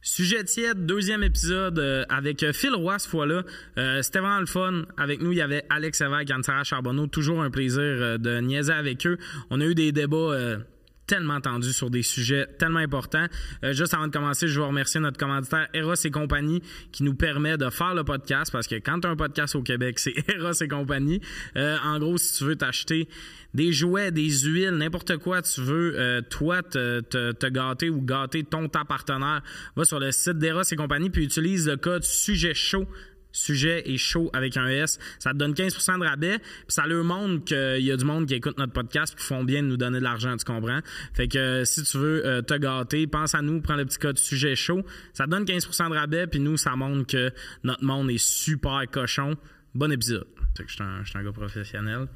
Sujet tiède, deuxième épisode euh, avec euh, Phil Roy cette fois-là. Euh, C'était vraiment le fun. Avec nous, il y avait Alex Lévesque, Anne-Sarah Charbonneau. Toujours un plaisir euh, de niaiser avec eux. On a eu des débats tellement tendus sur des sujets tellement importants. Euh, juste avant de commencer, je veux remercier notre commanditaire Eros et compagnie qui nous permet de faire le podcast parce que quand tu as un podcast au Québec, c'est Eros et compagnie. Euh, en gros, si tu veux t'acheter des jouets, des huiles, n'importe quoi tu veux, euh, toi, te, te, te gâter ou gâter ton ta partenaire, va sur le site d'Eros et compagnie puis utilise le code sujet chaud sujet et chaud avec un S. Ça te donne 15% de rabais. Puis ça leur montre qu'il y a du monde qui écoute notre podcast qui font bien de nous donner de l'argent, tu comprends? Fait que euh, si tu veux euh, te gâter, pense à nous, prends le petit code sujet chaud. Ça te donne 15% de rabais, puis nous, ça montre que notre monde est super cochon. Bon épisode. Fait que je suis un gars professionnel.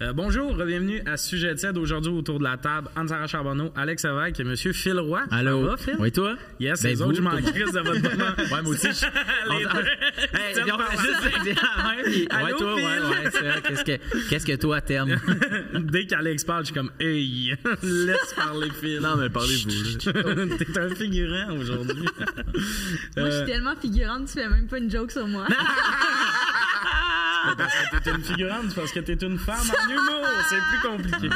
Euh, bonjour, bienvenue à Sujet de Aujourd'hui, autour de la table, Anne-Sara Charbonneau, Alex Lévesque et M. Phil Roy. Allô? Ça va, Phil? Oui, toi? Yes, Ben, les autres, je m'en crisse de votre moment. Ouais, moi aussi. je- Les on- deux. Hey, Tiens, on va parlant. juste dire la même, puis- Allô, Ouais, toi, ouais, Phil? ouais, c'est vrai. Qu'est-ce que, qu'est-ce que toi t'aimes? Dès qu'Alex parle, je suis comme, hey, laisse parler Phil. Non, mais parlez-vous. T'es un figurant aujourd'hui. Moi, je Euh, suis tellement figurante, tu fais même pas une joke sur moi. Parce que t'es une figurante, c'est parce que t'es une femme en humour. C'est plus compliqué.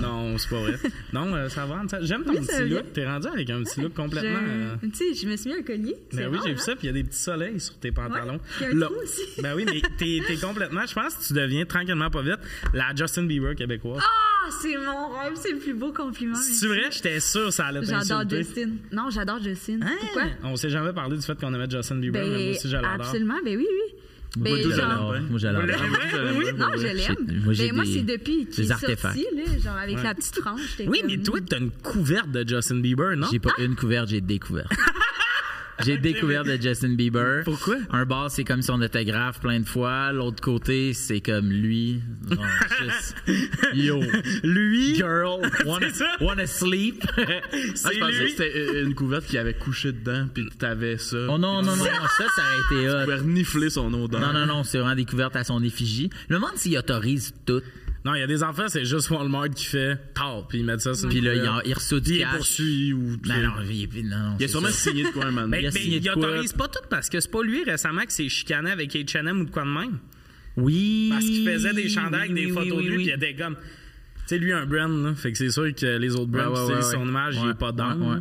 non, c'est pas vrai. Non, euh, ça va. J'aime ton petit look. T'es rendu avec un petit look complètement. euh, Je... Tu sais, je me suis mis un collier. Ben oui, j'ai vu hein? ça, puis il y a des petits soleils sur tes pantalons. Aussi. Ben oui, mais t'es complètement, je pense que tu deviens tranquillement pas vite la Justin Bieber québécoise. Ah, c'est mon rêve, c'est le plus beau compliment. C'est vrai, j'étais sûr que ça allait J'adore. Justin. Non, j'adore Justin. Hein? Pourquoi? On s'est jamais parlé du fait qu'on aimait Justin Bieber, mais moi Ben, aussi je l'adore. absolument, ben oui, oui. Ben, Moi, genre- j'adore. Moi, j'adore. Vous l'aimez? Oui. Non, je l'aime. Moi, Ben, moi, des- c'est depuis qu'il des est artefacts. sorti, là, genre avec la petite frange. Oui, comme- mais toi, t'as une couverte de Justin Bieber, non? J'ai pas une couverte, j'ai découvert. J'ai découvert de Justin Bieber. Pourquoi? Un bar, c'est comme son autographe plein de fois. L'autre côté, c'est comme lui. Genre, juste, yo, Lui, girl, wanna, wanna sleep. Ah, je pensais lui? que c'était euh, une couverte qui avait couché dedans, puis t'avais ça. oh non, non, non, ça, ça aurait été Tu hot. pouvais renifler son odeur. Non, non, non, c'est vraiment découverte à son effigie. Le monde s'y autorise tout. Non, il y a des enfants, c'est juste Walmart qui fait tard, puis ils mettent ça sur Puis là, il, en- il reçoit Puis du il cash. poursuivi ou... Non, non, il, est- non, non, Il a sûrement ça. signé de quoi a mais signé de il quoi? autorise pas tout parce que c'est pas lui récemment qui s'est chicané avec H&M ou de quoi de même. Oui. Parce qu'il faisait des chandails avec des oui, photos oui, de lui, puis il y a des gommes. Tu sais, lui, un brand, là. Fait que c'est sûr que les autres brands Ouais, ouais, ouais, son image, il est pas dans. ouais, ouais.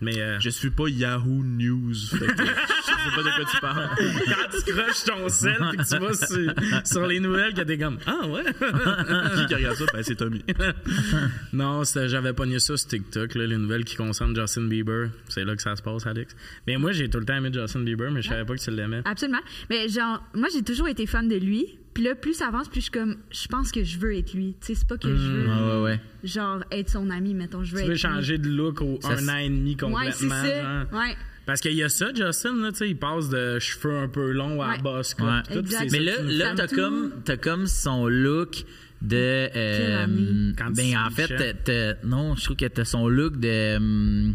Mais euh, Je suis pas Yahoo News. Fait que sais pas de quoi tu parles. quand tu croches ton sel puis que tu vas sur, sur les nouvelles, que t'es comme Ah ouais? Qui qui regarde ça? Ben, c'est Tommy. non, j'avais pogné ça sur TikTok, là, les nouvelles qui concernent Justin Bieber. C'est là que ça se passe, Alex. Mais moi, j'ai tout le temps aimé Justin Bieber, mais je savais pas que tu l'aimais. Absolument. Mais genre, moi, j'ai toujours été fan de lui. Puis là, plus ça avance, plus je suis comme, je pense que je veux être lui. Tu sais, c'est pas que je veux, Ouais, ouais, ouais. genre, être son ami, mettons, je veux Tu être veux lui. changer de look au Ça, un an et demi Ouais, complètement. c'est ça. genre. Ouais. Parce qu'il y a ça, Justin, là, tu sais, il passe de cheveux un peu longs à Ouais. boss, Mais ça là, là t'as comme, t'as comme son look de. euh? Quand ben, tu en fait, non, je trouve que t'as son look de. hum,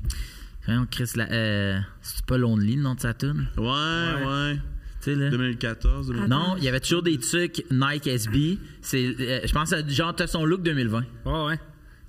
Chris, la, euh, c'est pas Lonely, le nom de sa tune? Ouais, ouais. Tu sais, là. 2014, 2015. Non, il y avait toujours des trucs Nike SB. C'est, euh, je pense, à- genre, t'as son look 2020. Ouais, ouais.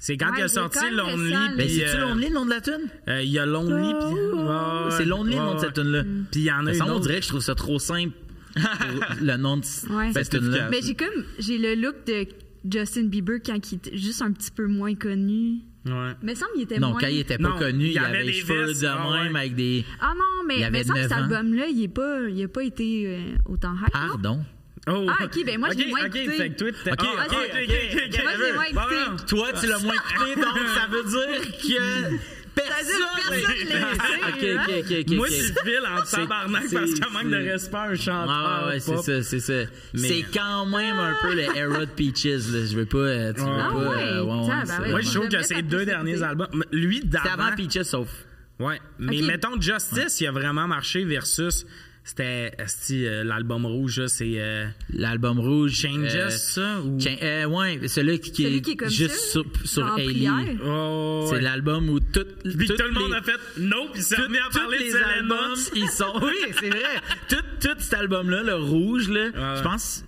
C'est quand Ouais, il a sorti Lonely. puis, Ben, c'est-tu euh, Lonely, le nom de la tune? euh, Il y a Lonely, puis. ouais, ouais, c'est Lonely, le nom de cette tune-là. Puis il y en a Mais une ça, on dirait que je trouve ça trop simple. le nom de Ouais. cette tune-là. Mais j'ai comme, j'ai le look de Justin Bieber quand il était juste un petit peu moins connu. Ouais. Mais semble qu'il était Non, moins. quand il était pas Non, connu, il y il, avait les cheveux vestes, de ah même ouais. avec des. Ah non, mais Il mais semble que 9 cet album-là, il est pas, il a pas été euh, autant hype. non? Oh. Ah, ok, ben moi, je l'ai moins ok, écouté. fait que toi, Ok, Ah, ok, ok, ok, ok, ok. Moi, je l'ai moins Bon, écouté. non. Toi, tu l'as moins écouté, donc ça veut dire que personne. personne l'a Ok, écouté, ok, ok, ok. Moi, c'est Phil en tabarnak parce qu'il manque de respect à un chanteur. Ah ouais, c'est ça, c'est ça. Mais- C'est quand même un peu le era de Peaches, là. Je veux pas, tu veux Ah pas, ouais, euh, ouais, ouais, tiens, c'est- ben Moi, je trouve que ces deux derniers albums. Lui, C'était d'avant. avant Peaches, sauf. Ouais. Mais mettons, Justice, il a vraiment marché versus. C'était euh, l'album rouge, là, c'est euh, L'album rouge. Changes, euh, ça? Ou... Cha- euh, ouais, celui qui, qui Celui est, qui est comme juste ça, sur, sur. Oh, C'est ouais. l'album où tout, Puis tout le monde les- a fait non, puis ça tout- remis à parler de les albums, ils sont. Oui, c'est vrai. Tout, tout cet album-là, le rouge, là, Ouais. je pense.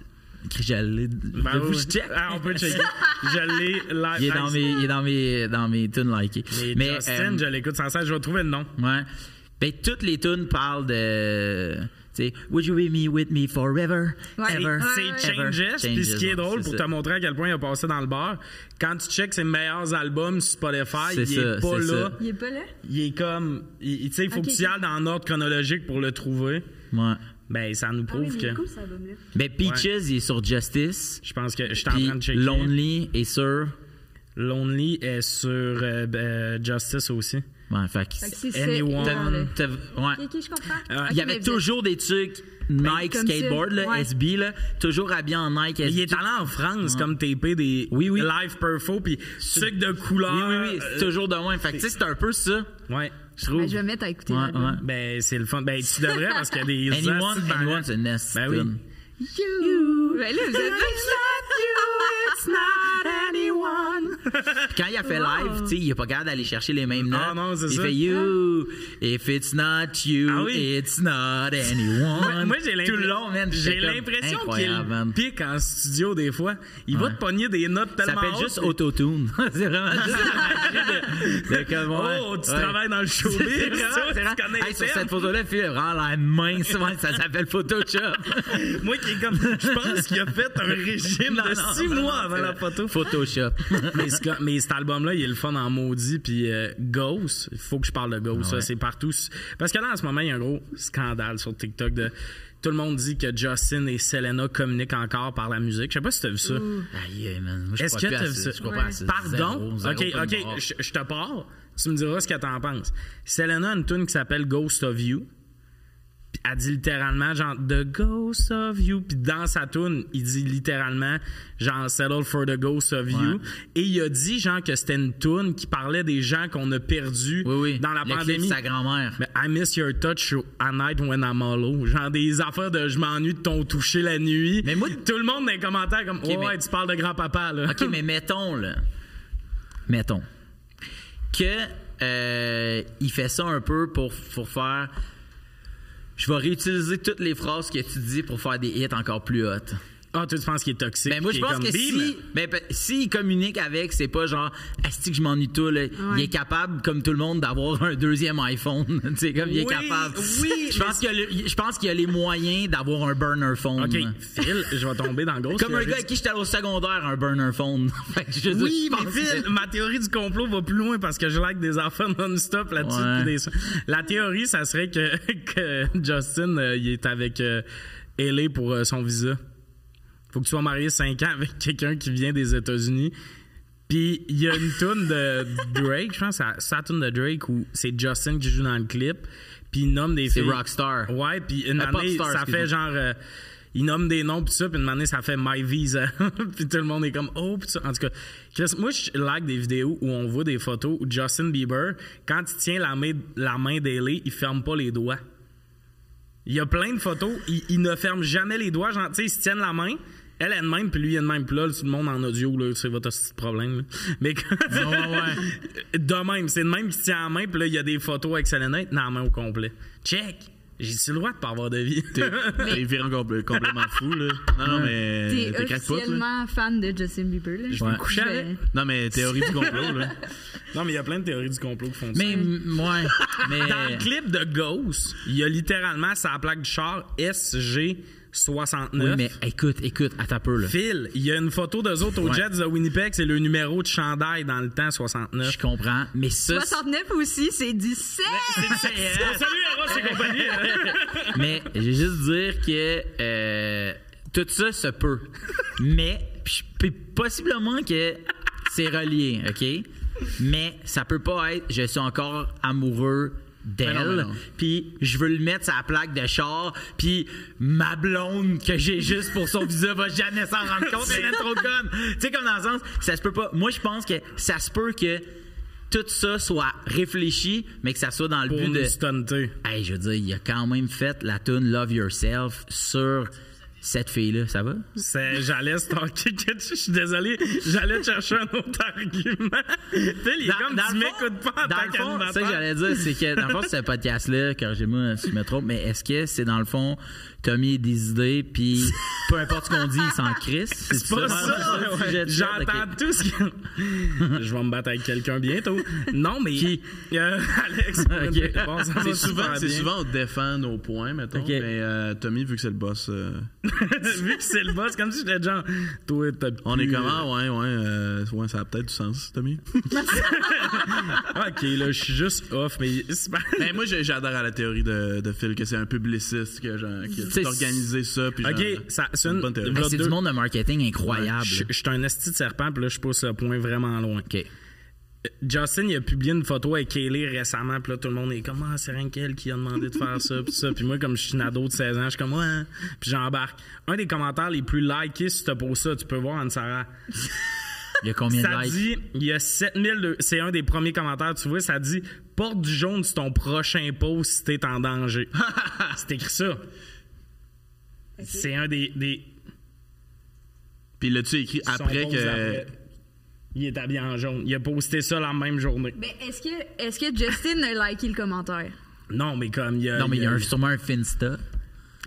Je l'ai. Ben je- oui. je check. Ah, on peut checker. je l'ai. Il est dans mes, il est dans mes, dans mes tunes likées. Mais, Mais, Justin, euh, je l'écoute sans cesse. Je vais trouver le nom. Ouais. Ben, toutes les tunes parlent de. Tu sais, Would you be me with me forever? Ouais. Ever? C'est ouais. Changes. Puis ce qui est drôle, pour ça. te montrer à quel point il a passé dans le bar, quand tu checks ses meilleurs albums sur Spotify, C'est il ça, est pas là. ça. Il est pas là? Il est comme. il- Tu sais, il faut que tu y ailles dans l'ordre chronologique pour le trouver. Ouais. Ben, ça nous Ah oui, prouve il que. est. Ben, Peaches, il est sur Justice. Je pense que je suis en train de checker. Lonely est sur. Lonely est sur euh, euh, Justice aussi. Ouais, fait que. Fait que c'est Anyone. ouais. Je comprends. Euh, Il y avait toujours des trucs Nike comme ça, skateboard, là, ouais. SB, là, toujours habillé en Nike SB. Il est allé en France comme TP des Oui, oui. live perfo puis sucre de couleur. Oui, oui, oui, c'est toujours de moins. Fait que, tu sais, c'est un peu ça, Ouais. je trouve. Ben, je vais mettre à écouter Ouais, l'album. ouais. Ben c'est le fun. Ben tu devrais parce qu'il y a des Anyone, de anyone, c'est Ben oui. You. Ben là, vous êtes Quand il a fait live, tu sais, il est pas capable d'aller chercher les mêmes notes. Ah, non, c'est il ça. fait You, if it's not you, Ah oui. it's not anyone. Moi, j'ai Tout le long, man. J'ai j'étais comme l'impression qu'il incroyable, man. pique en studio des fois. Il va te pogner des notes Ça tellement s'appelle juste hautes, Autotune. c'est vraiment juste la magie de, de comme, ouais. Oh, tu Ouais. travailles dans le showbiz. C'est ça, vraiment- c'est tu vraiment- connais Hey, sur cette photo-là, fil est vraiment la mince. Ouais, ça s'appelle Photoshop. Moi qui est comme, je pense qu'il a fait un régime Non, de non, six non, mois non, avant la photo. Photoshop. mais, ce- mais cet album-là, il est le fun en maudit. Puis euh, Ghost, il faut que je parle de Ghost. Ah ouais. c'est partout. Parce que là, en ce moment, il y a un gros scandale sur TikTok de. Tout le monde dit que Justin et Selena communiquent encore par la musique. Je sais pas si t'as vu ça. Aïe, man. Moi, je Est-ce que à t'as vu ça. Je crois Ouais. pas. Pardon? Zéro, zéro, ok, ok, je te pars. Tu me diras ce que t'en penses. Selena a une tune qui s'appelle Ghost of You. Elle dit littéralement genre The Ghost of You. Puis dans sa tune, il dit littéralement genre Settle for the Ghost of You. Ouais. Et il a dit genre que c'était une tune qui parlait des gens qu'on a perdus Oui, oui. dans la Le pandémie. sa grand-mère. Mais I miss your touch at night when I'm hollow. Genre des affaires de je m'ennuie de ton toucher la nuit. Mais moi- tout le monde dans les commentaires comme ouais, mais- ouais, tu parles de grand-papa là. OK, mais mettons, là. Mettons. Que euh, il fait ça un peu pour, pour faire. Je vais réutiliser toutes les phrases que tu dis pour faire des hits encore plus hautes. Ah, toi, tu penses qu'il est toxique? Ben moi, je qu'il est pense que bim? si, ben, s'il communique avec, c'est pas genre, asti que je m'ennuie toi, là. Il est capable, comme tout le monde, d'avoir un deuxième iPhone. tu sais, comme il est Oui, capable. oui, Je pense qu'il y a le- je pense qu'il y a les moyens d'avoir un burner phone. OK, Phil, je vais tomber dans le gros. Comme un gars avec qui j'étais au secondaire, un burner phone. Fait que je veux dire, Oui, je mais Phil, que- ma théorie du complot va plus loin parce que je like des enfants non-stop là-dessus. Ouais. puis des- La théorie, ça serait que, que Justin, euh, il est avec euh, LA pour euh, son visa. Faut que tu sois marié 5 ans avec quelqu'un qui vient des États-Unis. Puis il y a une tune de Drake, je pense, c'est la tune de Drake où c'est Justin qui joue dans le clip. Puis il nomme des C'est. Rockstar. Ouais, puis une Euh, année, ça fait genre. euh, il nomme des noms, puis ça, puis une année, ça fait My Visa. puis tout le monde est comme, oh, puis ça. En tout cas, Chris, moi, je like des vidéos où on voit des photos où Justin Bieber, quand il tient la main, la main d'Ellie, il ferme pas les doigts. Il y a plein de photos, il, il ne ferme jamais les doigts. Genre, tu sais, ils se tiennent la main. Elle est de même, puis lui, il est de même. Puis là, tout le monde en audio, là, c'est votre petit problème. là. Mais quand- de même, c'est de même qui tient en main, puis là, il y a des photos avec Selena, dans la main au complet. Check! J'ai-tu le droit de pas avoir de vie? T'es viré compl- complètement fou, là. Non, non, mais. T'es officiellement fan de Justin Bieber, là. Je vais me coucher avec. Non, mais théorie du complot, là. non, mais il y a plein de théories du complot qui font ça. Mais, m- ouais. Mais. Dans le clip de Ghost, il y a littéralement sa plaque du char SG69. Oui, mais écoute, écoute, attends un peu, là. Phil, il y a une photo d'eux autres aux Ouais. Jets de Winnipeg, c'est le numéro de chandail dans le temps 69. Je comprends, mais ça. 69 aussi, c'est du sexe! Salut Eros et compagnie! Mais je vais juste dire que euh, tout ça se peut. Mais puis puis possiblement que c'est relié, OK? Mais ça peut pas être je suis encore amoureux d'elle, non. puis je veux le mettre la plaque de char, puis ma blonde que j'ai juste pour son visa va jamais s'en rendre compte, elle est trop conne. Tu sais comme dans le sens, ça se peut pas. Moi je pense que ça se peut que tout ça soit réfléchi, mais que ça soit dans le Pour but de stunter. Hey, je veux dire, il a quand même fait la tune Love Yourself sur cette fille-là, ça va? C'est- J'allais stalker Je suis désolé, j'allais chercher un autre argument. Il est comme tu m'écoutes pas en dans tant fond, c'est ça que qu'animateur. j'allais dire, c'est que dans le fond, ce podcast-là, corrigez-moi si je me trompe, mais est-ce que c'est dans le fond, Tommy a des idées, puis peu importe ce qu'on dit, il s'en crisse? C'est pas ça, le ouais. J'entends tout ce que. Je vais me battre avec quelqu'un bientôt. Non, mais. Qui? Euh, Alex. Ok. Bon, ça va C'est souvent, on défend nos points, mettons. Ok. Mais euh, Tommy, vu que c'est le boss, euh, Vu que c'est le boss, comme si j'étais genre. Toi, t'as on est euh, ah ouais, ouais, euh, ouais, ça a peut-être du sens, Tommy. Ok, là, je suis juste off, mais c'est pas. mais moi, j'adore à la théorie de, de Phil que c'est un publiciste que genre, ça. Puis genre, Ok, ça, c'est une. C'est deux- du monde de marketing incroyable. Je je suis un esti de serpent, puis là, je pousse le point vraiment loin. OK. Justin, il a publié une photo avec Kaylee récemment, puis là, tout le monde est comme, ah, c'est rien qu'elle qui a demandé de faire ça, puis ça. Puis moi, comme je suis une ado de 16 ans, je suis comme, ouais, puis j'embarque. Un des commentaires les plus likés sur ce post-là, tu peux voir, Anne-Sarah. Il y a combien de Ça likes? dit, il y a 7000, de- c'est un des premiers commentaires, tu vois, ça dit, porte du jaune sur ton prochain post si t'es en danger. c'est écrit ça. C'est un des, des Puis l'as-tu écrit son après que. après. Il est habillé en jaune. Il a posté ça la même journée. Mais est-ce que, est-ce que Justin a liké le commentaire? Non, mais comme il y a. Non, mais il y a il un- sûrement un Finsta.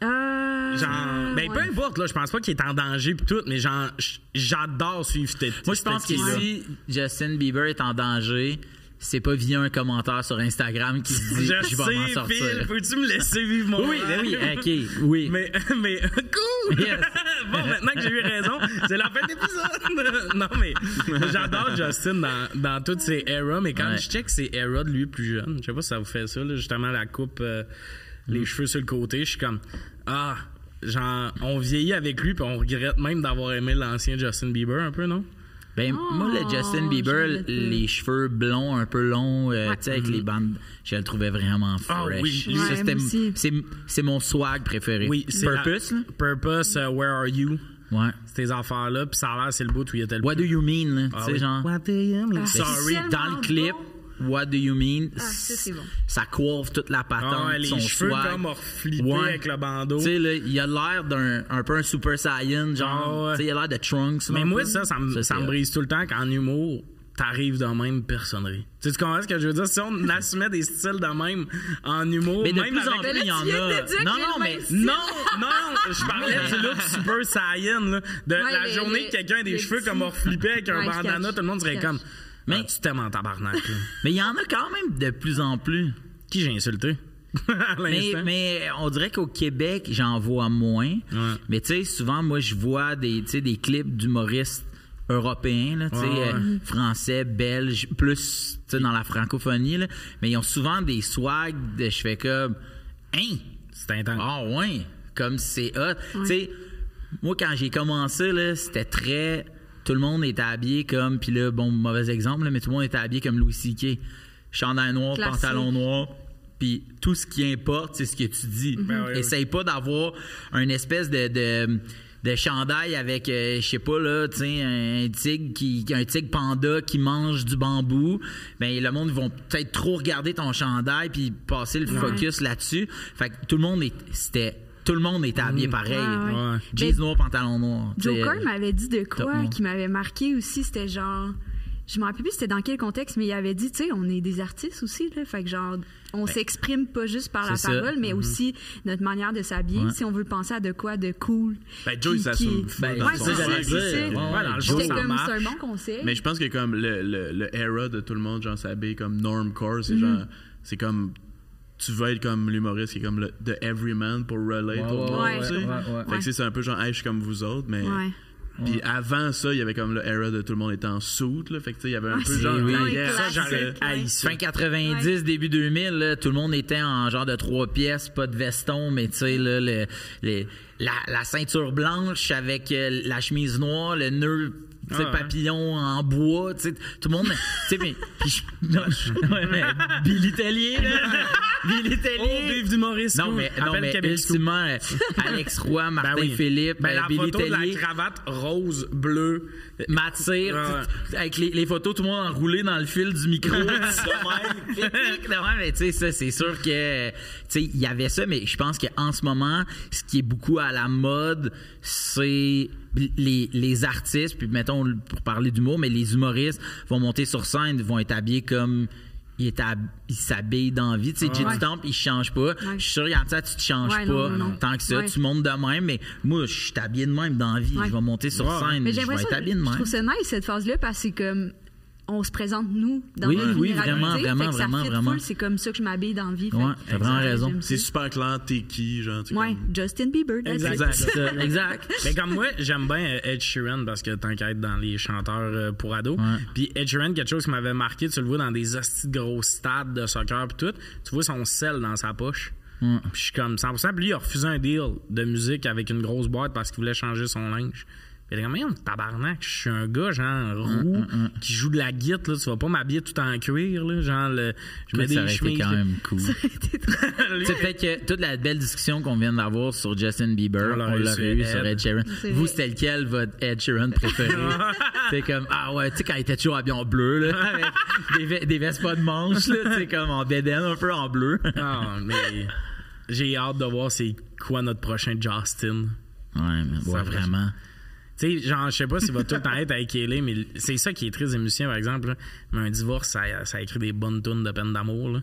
Euh. Genre, ben peu ouais. importe, là, je pense pas qu'il est en danger pis tout, mais genre, j'adore suivre cette Moi, je pense que si Justin Bieber est en danger, c'est pas via un commentaire sur Instagram qui se dit Je je, vais m'en sortir. Peux-tu me laisser vivre mon Oui, ben oui, ok, oui. Mais, mais, cool! Yes. bon, maintenant que j'ai eu raison, c'est la fin de l'épisode! non, mais j'adore Justin dans, dans toutes ses eras, mais quand Ouais. je check ses eras de lui plus jeune, je sais pas si ça vous fait ça, là, justement, la coupe, euh, les cheveux sur le côté, je suis comme, ah, genre, on vieillit avec lui, puis on regrette même d'avoir aimé l'ancien Justin Bieber un peu, non? Ben, moi, le Justin Bieber, les cheveux blonds, un peu longs, euh, tu sais, avec les bandes, je le trouvais vraiment Ah fresh. oui, Ça, Ouais, c'est, c'est mon swag préféré. Oui, c'est la- Purpose, là? Purpose, uh, Where Are You? Ouais. Ces affaires-là, puis ça a l'air, c'est le bout où il était le What do you mean, là? Ah tu sais, oui. genre. What do you mean? Ah, Sorry. Dans le clip, bon. What do you mean? Ah, ça, bon. Ça coiffe toute la patente, Ah ouais, les son cheveux swag. comme flippés Ouais. avec le bandeau. Tu sais, là, il a l'air d'un un peu un Super Saiyan, genre. Ah ouais. Tu sais, il a l'air de Trunks. Mais moi, peu. ça, ça me, ça brise tout le temps qu'en humour, t'arrives de même personnerie. Tu sais, tu comprends ce que je veux dire? Si on assumait des styles de même en humour, Mais de même plus en plus, il y en a. Non, non, mais. Non, non, je parlais du look super saiyan, là. De Ouais, la les- journée les- que quelqu'un a des cheveux petits- comme flippés avec un Ouais, bandana, tout le monde serait comme. Mais Mais- tu t'aimes en tabarnak, là. Mais il y en a quand même de plus en plus. Qui j'ai insulté? à Mais, l'instant? mais on dirait qu'au Québec, j'en vois moins. Ouais. Mais tu sais, souvent, moi, je vois des, tu sais, des clips d'humoristes européens, là, tu sais, Ouais, ouais. euh, français, belges, plus tu sais, dans la francophonie. là. Mais ils ont souvent des swags de je fais comme Hein? C'est intense. Ah ouais, comme c'est hot. Tu sais, moi quand j'ai commencé là, c'était très tout le monde était habillé comme puis là bon mauvais exemple là, mais tout le monde était habillé comme Louis CK. Chandail noir, Classique. pantalon noir. Puis tout ce qui importe, c'est ce que tu dis. Ben oui, oui. Essaye pas d'avoir un espèce de, de, de chandail avec, euh, je sais pas, là, tu sais, un tigre, qui, un tigre panda qui mange du bambou. Ben, le monde, ils vont peut-être trop regarder ton chandail puis passer le focus là-dessus. Fait que tout le monde, est- c'était, tout le monde était habillé pareil. Ouais, ouais. Jeans pantalon noir. Joker m'avait dit de quoi qui m'avait marqué aussi. C'était genre. Je me rappelle plus c'était dans quel contexte, mais il avait dit, tu sais, on est des artistes aussi, là. Fait que genre, on s'exprime pas juste par la ça. parole, mais aussi notre manière de s'habiller. Ouais. Si on veut penser à de quoi de cool. Ben, Joe, il qui- s'assume qui- full Ben, dans Ouais, c'est ça, c'est un bon conseil. Mais je pense que comme le, le, le era de tout le monde, genre s'habille comme normcore, Mhm. c'est genre c'est comme tu veux être comme l'humoriste qui est comme le the everyman pour relate Ouais, au ouais, monde, ouais, tu sais. ouais, ouais. Fait que c'est- un peu genre hey, je suis comme vous autres, mais Ouais. puis avant ça, il y avait comme le era de tout le monde était en là, fait que tu sais il y avait un Ouais, peu genre oui. derrière, Ça. Fin 90, début 2000, là, tout le monde était en genre de trois pièces, pas de veston, mais tu sais, là, le- les- la, la ceinture blanche avec euh, la chemise noire, le nœud Ah papillon en bois, tout le monde, tu sais, mais, puis je- non, je- ouais, mais Billy Tellier, là, Billy Tellier. Oh, Dumoris. non, mais, non, mais ultimement, euh, Alex Roy, Martin Ben oui. Philippe, Ben, euh, la Billy photo de Tellier. la cravate rose, bleue. Matir, Ouais. avec les, les photos, tout le monde enroulé dans le fil du micro. de de mais tu sais, ça, c'est sûr que, tu sais, il y avait ça, mais je pense qu'en ce moment, ce qui est beaucoup à la mode, c'est les, les artistes, puis mettons, pour parler d'humour, mais les humoristes vont monter sur scène, vont être habillés comme ils est hab- ils s'habillent dans la vie. Tu sais, Jay Ouais. il change pas. Je suis sûr, regarde ça, tu te changes Ouais, pas non, non, non. tant que ça. Ouais. Tu montes de même, mais moi, je suis habillé de même dans la vie. Ouais. Je vais monter sur Ouais. scène, Mais je vais être habillé de je même. trouve ça nice cette phase-là parce que c'est comme on se présente nous dans Oui, notre oui, vraiment, fait vraiment, que ça vraiment, vraiment. c'est comme ça que je m'habille dans la vie. Ouais, t'as vraiment Ouais, raison. C'est super clair, t'es qui, genre. sais, Ouais, comme- Justin Bieber. Exact. Exact. Mais comme moi, j'aime bien euh, Ed Sheeran parce que tant qu'à être dans les chanteurs euh, pour ados. Ouais. Puis Ed Sheeran, quelque chose qui m'avait marqué, tu le vois dans des hosties de gros stades de soccer puis tout, tu vois son sel dans sa poche. Puis je suis comme 100%. Puis lui, il a refusé un deal de musique avec une grosse boîte parce qu'il voulait changer son linge. Mais tabarnak, je suis un gars, genre, roux, qui joue de la guitare, là. Tu vas pas m'habiller tout en cuir, là. Genre, le, je mets ça des chemises. quand même cool. C'est peut-être que toute la belle discussion qu'on vient d'avoir sur Justin Bieber, On on l'aurait eu sur Ed. Sheeran. C'est Vous, c'était lequel votre Ed Sheeran préféré? c'est comme, ah ouais, tu sais, quand il était toujours habillé en bleu, là, avec des, ve- des vestes pas de manches, là, tu sais, comme en bédaine, un peu en bleu. Ah, mais j'ai hâte de voir c'est quoi notre prochain Justin. Ouais, mais ouais, vraiment. Tu sais, genre, je sais pas s'il va tout le temps être avec Kelly, mais c'est ça qui est des musiciens, par exemple. là. Mais un divorce, ça, ça écrit des bonnes tunes de peine d'amour.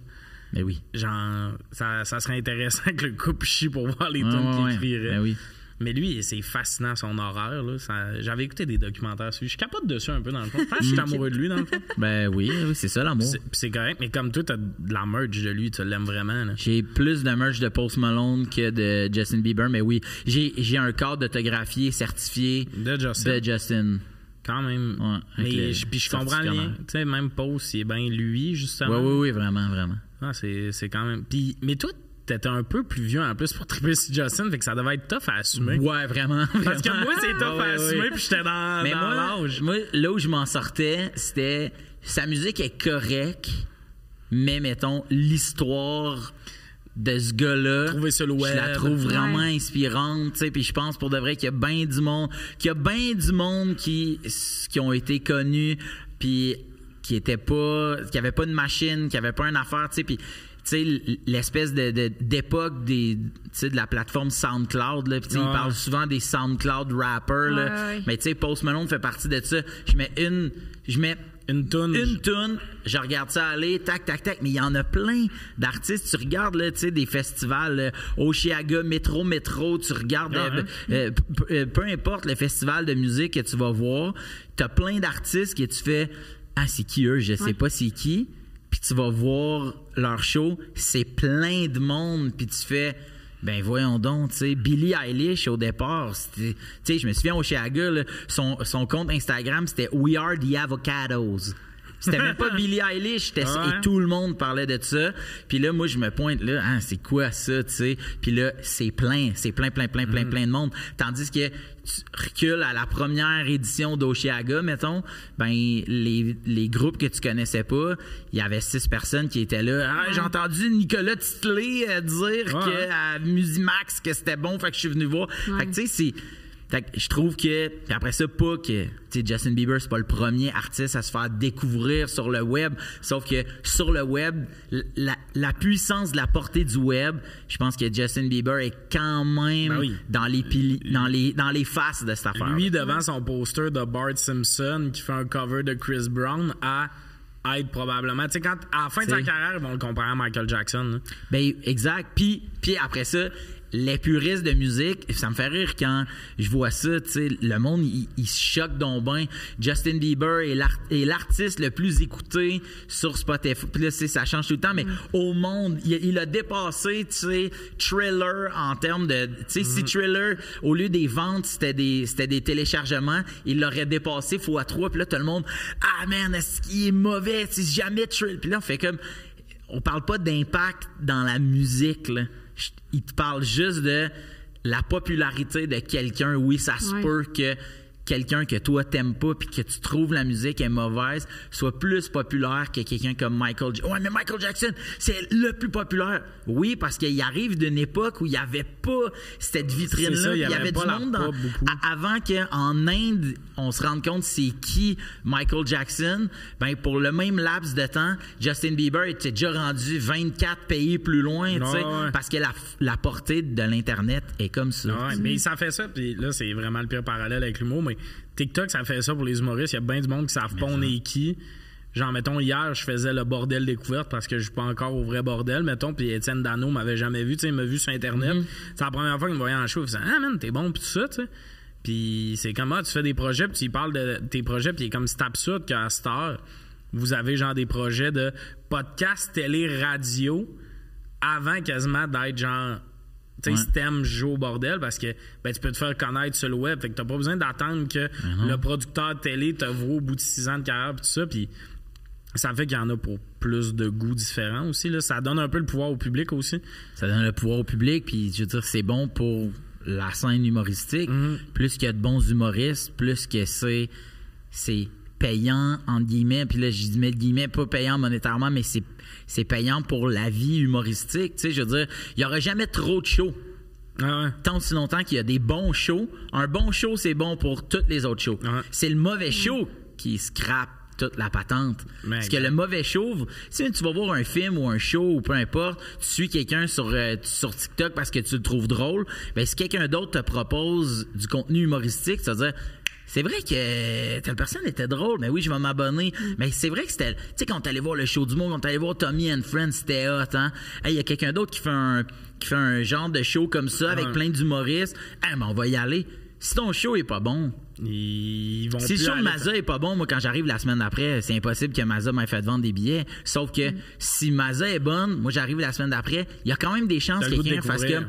Mais oui. Genre, ça, ça serait intéressant que le couple chie pour voir les tunes ouais, qu'il écrirait. Ben oui. Mais lui, c'est fascinant son horaire. Là. Ça- J'avais écouté des documentaires dessus. Je capote dessus un peu dans le fond. Je pense que je suis amoureux de lui dans le fond. Ben oui, oui, c'est ça l'amour. C'est- correct, mais comme toi, t'as de la merch de lui, tu l'aimes vraiment. J'ai plus de merch de Post Malone que de Justin Bieber, mais oui, j'ai un cadre d'autographié certifié De Justin. de Justin. Quand même. Ouais, avec mais le je- puis je comprends mère. Tu sais, même Post, c'est bien lui, justement. Oui, oui, oui, vraiment, vraiment. Ah, c'est c'est quand même. Puis, mais toi, t'étais un peu plus vieux en plus pour triper sur Justin, fait que ça devait être tough à assumer. Ouais, vraiment. Parce que moi, c'est tough Ouais, à assumer, ouais. puis j'étais dans, Mais dans moi, l'âge. moi, là où je m'en sortais, c'était sa musique est correcte, mais mettons l'histoire de ce gars-là, Trouver sur le je la trouve vraiment Ouais. inspirante, tu sais, puis je pense pour de vrai qu'il y a bien du monde, qu'il y a bien du monde qui qui ont été connus puis qui étaient pas qui avait pas de machine, qui avait pas une affaire, tu sais, puis l'espèce de de- d'époque des de la plateforme SoundCloud là, Ouais. ils parlent souvent des SoundCloud rappers là, Ouais, mais tu sais Post Malone fait partie de ça. Je mets une je mets Une toune. une tune, je regarde ça aller, tac, tac, tac, mais il y en a plein d'artistes. Tu regardes, là, tu sais, des festivals, euh, Oshiaga, Métro, Métro, tu regardes, Ah, euh, hein? euh, peu importe le festival de musique que tu vas voir, t'as plein d'artistes que tu fais, ah, c'est qui eux, je sais pas c'est qui, puis tu vas voir leur show, c'est plein de monde, puis tu fais... Ben voyons donc, tu sais, Billie Eilish au départ, tu sais, je me souviens au Chiaga, là, son, son compte Instagram c'était We Are the Avocados. C'était même pas Billie Eilish, Ouais. et tout le monde parlait de ça. Puis là, moi, je me pointe là, ah, c'est quoi ça, tu sais? Puis là, c'est plein, c'est plein, plein, plein, plein, plein de monde. Tandis que tu recules à la première édition d'Oshiaga, mettons, ben les, les groupes que tu connaissais pas, il y avait six personnes qui étaient là. Ah, j'ai entendu Nicolas Titley euh, dire Ouais. que à Musimax que c'était bon, fait que je suis venu voir. Fait que tu sais, c'est fait que je trouve que puis après ça pas que Justin Bieber c'est pas le premier artiste à se faire découvrir sur le web sauf que sur le web la, la puissance de la portée du web je pense que Justin Bieber est quand même Ben oui. dans les pili- dans les dans les faces de cette affaire Lui, devant son poster de Bart Simpson qui fait un cover de Chris Brown, à être probablement. Tu sais, quand à la fin de sa carrière, ils vont le comparer à Michael Jackson. là. Ben exact. Puis puis après ça, les puristes de musique, ça me fait rire quand je vois ça, tu sais, le monde il, se choque donc ben. Justin Bieber est l'art- est l'artiste le plus écouté sur Spotify. Puis là, ça change tout le temps, mais au monde, il, il a dépassé, tu sais, Thriller en termes de, tu sais, si Thriller au lieu des ventes, c'était des téléchargements, il l'aurait dépassé fois trois. Puis là, tout le monde, ah man, est-ce qu'il est mauvais, c'est jamais Thriller. Puis là, on fait comme on parle pas d'impact dans la musique. Là. Je- Il te parle juste de la popularité de quelqu'un. Oui, ça se Ouais. peut que quelqu'un que toi t'aimes pas puis que tu trouves la musique est mauvaise soit plus populaire que quelqu'un comme Michael Jackson. Ouais, mais Michael Jackson, c'est le plus populaire. Oui, parce qu'il arrive d'une époque où il y avait pas cette vitrine C'est ça, là, il y avait du monde dans- avant qu'en Inde, on se rende compte c'est qui Michael Jackson, ben pour le même laps de temps, Justin Bieber était déjà rendu 24 pays plus loin, tu sais, Ouais, ouais. parce que la, la portée de l'internet est comme ça. Ouais, mais ça fait ça, puis là, c'est vraiment le pire parallèle avec l'humour, mais TikTok, ça fait ça pour les humoristes. Il y a bien du monde qui savent pas on est qui. Genre, mettons, hier, je faisais le bordel découverte parce que je suis pas encore au vrai bordel, mettons, puis Étienne Dano m'avait jamais vu, tu sais, il m'a vu sur Internet. C'est la première fois qu'il me voyait en show, il faisait Ah, man, t'es bon, pis tout ça, tu sais. Puis c'est comme, ah, tu fais des projets, puis tu parles de tes projets, puis comme, c'est absurde qu'à cette heure, vous avez genre des projets de podcast, télé, radio, avant quasiment d'être genre tu Ouais. si t'aimes jouer au bordel parce que ben, tu peux te faire connaître sur le web. Fait que t'as pas besoin d'attendre que le producteur de télé te voit au bout de six ans de carrière pis tout ça. Puis ça fait qu'il y en a pour plus de goûts différents aussi. Là. Ça donne un peu le pouvoir au public aussi. Ça donne le pouvoir au public, puis je veux dire, c'est bon pour la scène humoristique. Plus qu'il y a de bons humoristes, plus que c'est c'est payant, entre guillemets, puis là, je dis de guillemets, pas payant monétairement, mais c'est c'est payant pour la vie humoristique. Tu sais, je veux dire, il y aura jamais trop de shows. Ah ouais. tant si longtemps qu'il y a des bons shows. Un bon show, c'est bon pour toutes les autres shows. Ouais. C'est le mauvais show qui scrape toute la patente. Parce que le mauvais show, si tu vas voir un film ou un show ou peu importe, tu suis quelqu'un sur, euh, sur TikTok parce que tu le trouves drôle, ben si quelqu'un d'autre te propose du contenu humoristique, tu vas dire c'est vrai que telle personne était drôle, mais oui, je vais m'abonner. Mais c'est vrai que c'était. Tu sais, quand t'allais voir le show du monde, quand t'allais voir Tommy and Friends, c'était hot, hein? Hey, il y a quelqu'un d'autre qui fait un qui fait un genre de show comme ça avec Ouais. plein d'humoristes. Hey, mais on va y aller. Si ton show est pas bon, Ils vont show de aller- Mazda est pas bon, moi, quand j'arrive la semaine d'après, c'est impossible que Mazda m'ait fait vendre des billets. Sauf que Mm. si Mazda est bonne, moi, j'arrive la semaine d'après, il y a quand même des chances que quelqu'un fasse comme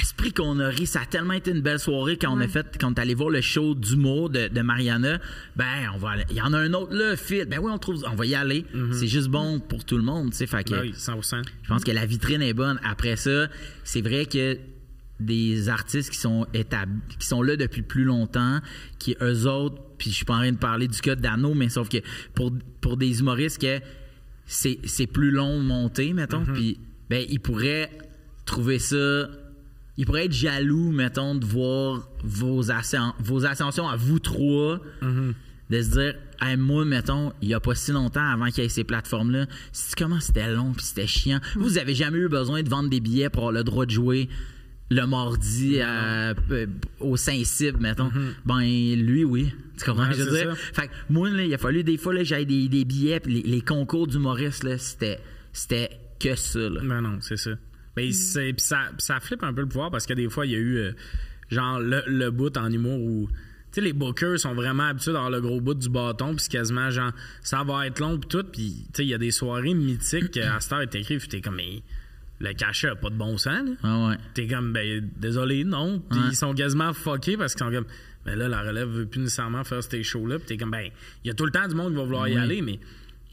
Esprit qu'on a ri, ça a tellement été une belle soirée quand on a fait, quand on est allé voir le show d'humour de, de Mariana. Ben, on va aller. Il y en a un autre là, fit. Ben oui, on trouve, on va y aller. C'est juste bon pour tout le monde, tu sais. Fait que Mm-hmm. Ben oui, 100%. je pense que la vitrine est bonne. Après ça, c'est vrai que des artistes qui sont établis, qui sont là depuis plus longtemps, qui eux autres, puis je suis pas en train de parler du cas d'Arnaud, mais sauf que pour, pour des humoristes que c'est, c'est plus long de monter, mettons, puis ben ils pourraient trouver ça. Ils pourraient être jaloux, mettons, de voir vos, ascen- vos ascensions à vous trois de se dire Hey, moi mettons il y a pas si longtemps avant qu'il y ait ces plateformes là c'est comment c'était long puis c'était chiant? Vous avez jamais eu besoin de vendre des billets pour avoir le droit de jouer le mardi à- p- au Saint-Cybe mettons ben lui oui tu comprends Ouais, je veux dire? fait que moi là, il a fallu des fois là j'avais des, des billets puis les, les concours d'humoristes là c'était c'était que ça là. Ben non, c'est ça. Ben, c'est, pis ça, ça flippe un peu le pouvoir parce que des fois, il y a eu euh, genre le, le bout en humour où. Tu sais, les bookers sont vraiment habitués d'avoir le gros bout du bâton, puis quasiment genre, ça va être long, puis tout. Puis, tu sais, il y a des soirées mythiques à cette heure, est écrit, puis t'es comme, mais le cachet a pas de bon sens, là. Ah ouais T'es comme, ben, désolé, non. Puis Ouais. ils sont quasiment fuckés parce qu'ils sont comme, ben là, la relève veut plus nécessairement faire ces shows-là. Puis t'es comme, ben, il y a tout le temps du monde qui va vouloir y aller, mais, tu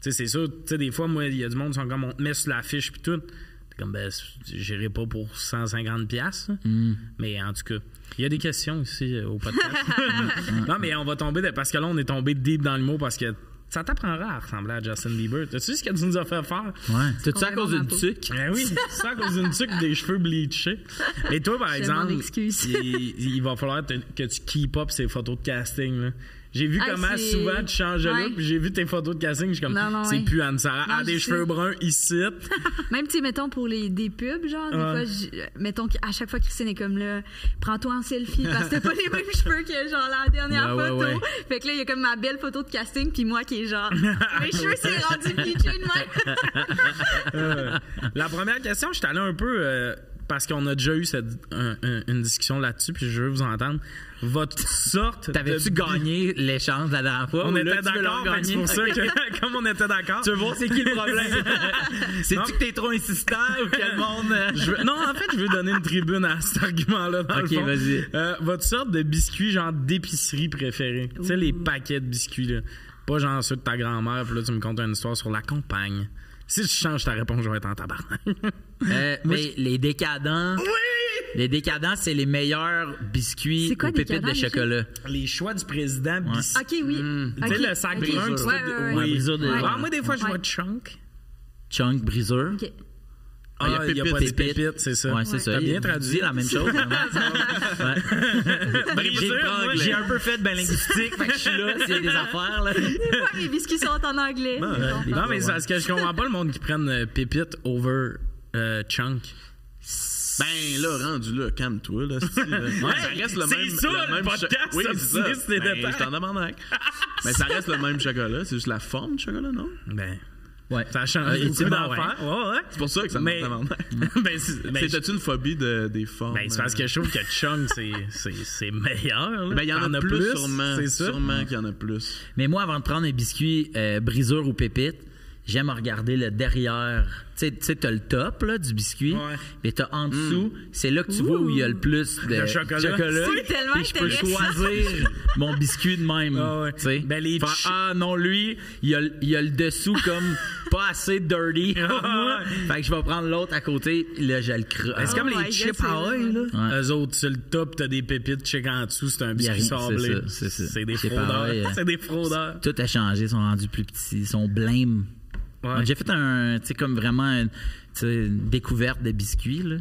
sais, c'est sûr, tu sais, des fois, moi, il y a du monde qui sont comme, on te met sur l'affiche, puis tout. T'es comme, ben, j'irai pas pour 150$. piastres, là. Mm. Mais en tout cas, il y a des questions ici euh, au podcast. non, mais on va tomber, de- parce que là, on est tombé deep dans le mot parce que ça t'apprendra à ressembler à Justin Bieber. T'as-tu vu ce que tu nous as fait faire? ouais tout ça à cause d'une tuque? Ben oui, c'est à cause d'une tuque des cheveux bleachés. Et toi, par exemple, il, il va falloir te- que tu keep up ces photos de casting. là. J'ai vu Ah, comment souvent tu changes de Ouais. look, puis j'ai vu tes photos de casting, je suis comme, Non, non, c'est ouais. plus Anne-Sara. Non, Elle a des cheveux sais. bruns ici. Même, tu sais, mettons, pour les, des pubs, genre, des fois, mettons qu'à chaque fois, Christine est comme là, prends-toi en selfie, parce que t'as pas les mêmes cheveux que, genre, la dernière Ouais, photo. Fait que là, il y a comme ma belle photo de casting, puis moi qui est genre, mes cheveux, c'est rendu bleaché de même. Euh, la première question, je suis allé un peu euh, parce qu'on a déjà eu cette, un- un- une discussion là-dessus, puis je veux vous entendre. Votre sorte. t'avais-tu de- gagné l'échange la dernière fois? On était d'accord, c'est pour ça que, comme on était d'accord. Tu veux voir c'est qui le problème? C'est-tu que t'es trop insistant ou que le monde. euh, veux- non, en fait, je veux donner une tribune à cet argument-là. Ok, vas-y. Euh, votre sorte de biscuit, genre d'épicerie préférée. Tu sais, les paquets de biscuits, là. Pas genre ceux de ta grand-mère, puis là, tu me contes une histoire sur la campagne. Si tu changes ta réponse, je vais être en tabarnak. Euh, mais les décadents. oui! Les décadents, c'est les meilleurs biscuits quoi, aux pépites de chocolat. Les choix du président. bis- Ok, oui. Tu Ok, sais, le sac ok. brun, Ouais, tu ouais, ouais, oui. Ouais, brisure de- Ah, moi, des fois, je Ouais. vois chunk. Chunk, briseur. Ok. Ah, il y a il n'y a pépite, pas de pépite. pépite, c'est ça. Ouais, c'est ça. T'as bien Il traduit. la même chose. Ouais. J'ai Briseur, moi, j'ai un peu fait de linguistique, fait que je suis là, c'est des affaires. Là. Des fois, mes biscuits sont en anglais. ouais. Non, mais c'est parce que je comprends pas le monde qui prenne euh, pépite over euh, chunk. Ben là, rendu là, calme-toi. Là, ça reste le même. ça, le même podcast, cho- Oui, ça, c'est ça. des Ben, je t'en demande un. Mais ça reste le même chocolat, c'est juste la forme du chocolat, non? Ben, Ouais. ça change Euh, beaucoup d'affaires. Ouais, ouais. C'est pour ça que ça me Mais- ben, c'est ben, C'était-tu une phobie de, des formes? ben, c'est parce que je trouve que chunk, c'est- meilleur. Ben, il y en a plus, sûrement. C'est. Sûrement qu'il y en a plus. Mais moi, avant de prendre un biscuit euh, brisure ou pépite, j'aime regarder le derrière. Tu sais- t'as le top là, du biscuit, Ouais. mais t'as en dessous, c'est là que tu vois où il y a le plus de, chocolat. C'est tellement Puis je peux choisir mon biscuit de même. Ah ouais. tu sais. Ben, les ah non, lui, il y a, y a le dessous comme pas assez dirty. pour moi. fait que je vais prendre l'autre à côté, là, je le crois. C'est comme Oh my les chips c'est Hawaii, là. Eux autres, sur le top, t'as des pépites, check en dessous, c'est un biscuit sablé. c'est des Chips fraudeurs. Euh, C'est des fraudeurs. Tout a changé, ils sont rendus plus petits, ils sont blêmes. Ouais. Déjà fait un, tu sais, comme vraiment une, découverte de biscuits, là.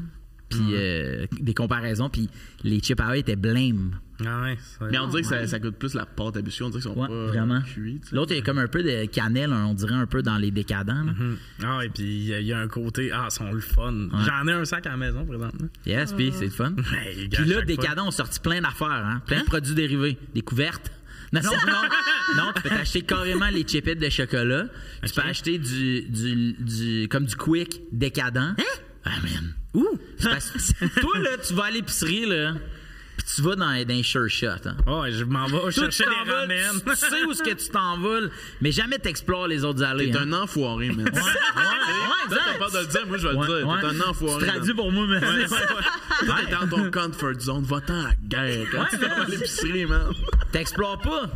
Puis euh, des comparaisons, puis les chips Hawaii étaient blêmes. Ah ouais, Mais on dirait que ça, ça goûte plus la pâte à biscuits. On dirait qu'ils sont Ouais, pas vraiment. cuits. L'autre, il y a comme un peu de cannelle, on dirait un peu dans les décadents. Hum. Ah, et puis il y, a- il y a un côté, ah, ils sont le fun. J'en ai un sac à la maison présentement. Yes, puis c'est le fun. Puis là, Décadents ont sorti plein d'affaires, hein? plein de produits dérivés, des couvertes. Non, non, non, non, tu peux t'acheter carrément les chipettes de chocolat. Tu peux acheter du, du, du, comme du quick décadent. Ah, man. Ouh! C'est parce- Toi, là, tu vas à l'épicerie, là, puis tu vas dans, dans un sure shot. Hein. Ouais, je m'en vais Toi, chercher tu des ramen. Tu sais où est-ce que tu t'envoles, mais jamais t'explores les autres allées. T'es hein. un enfoiré, man. Ouais, ouais, Toi, exact. t'as peur de le dire, moi je vais Ouais, le dire. T'es ouais. un enfoiré. Tu traduis pour moi, mais Toi, t'es dans ton comfort zone. Va-t'en à la guerre. Quand Ouais, tu vas à l'épicerie, man. T'explores pas?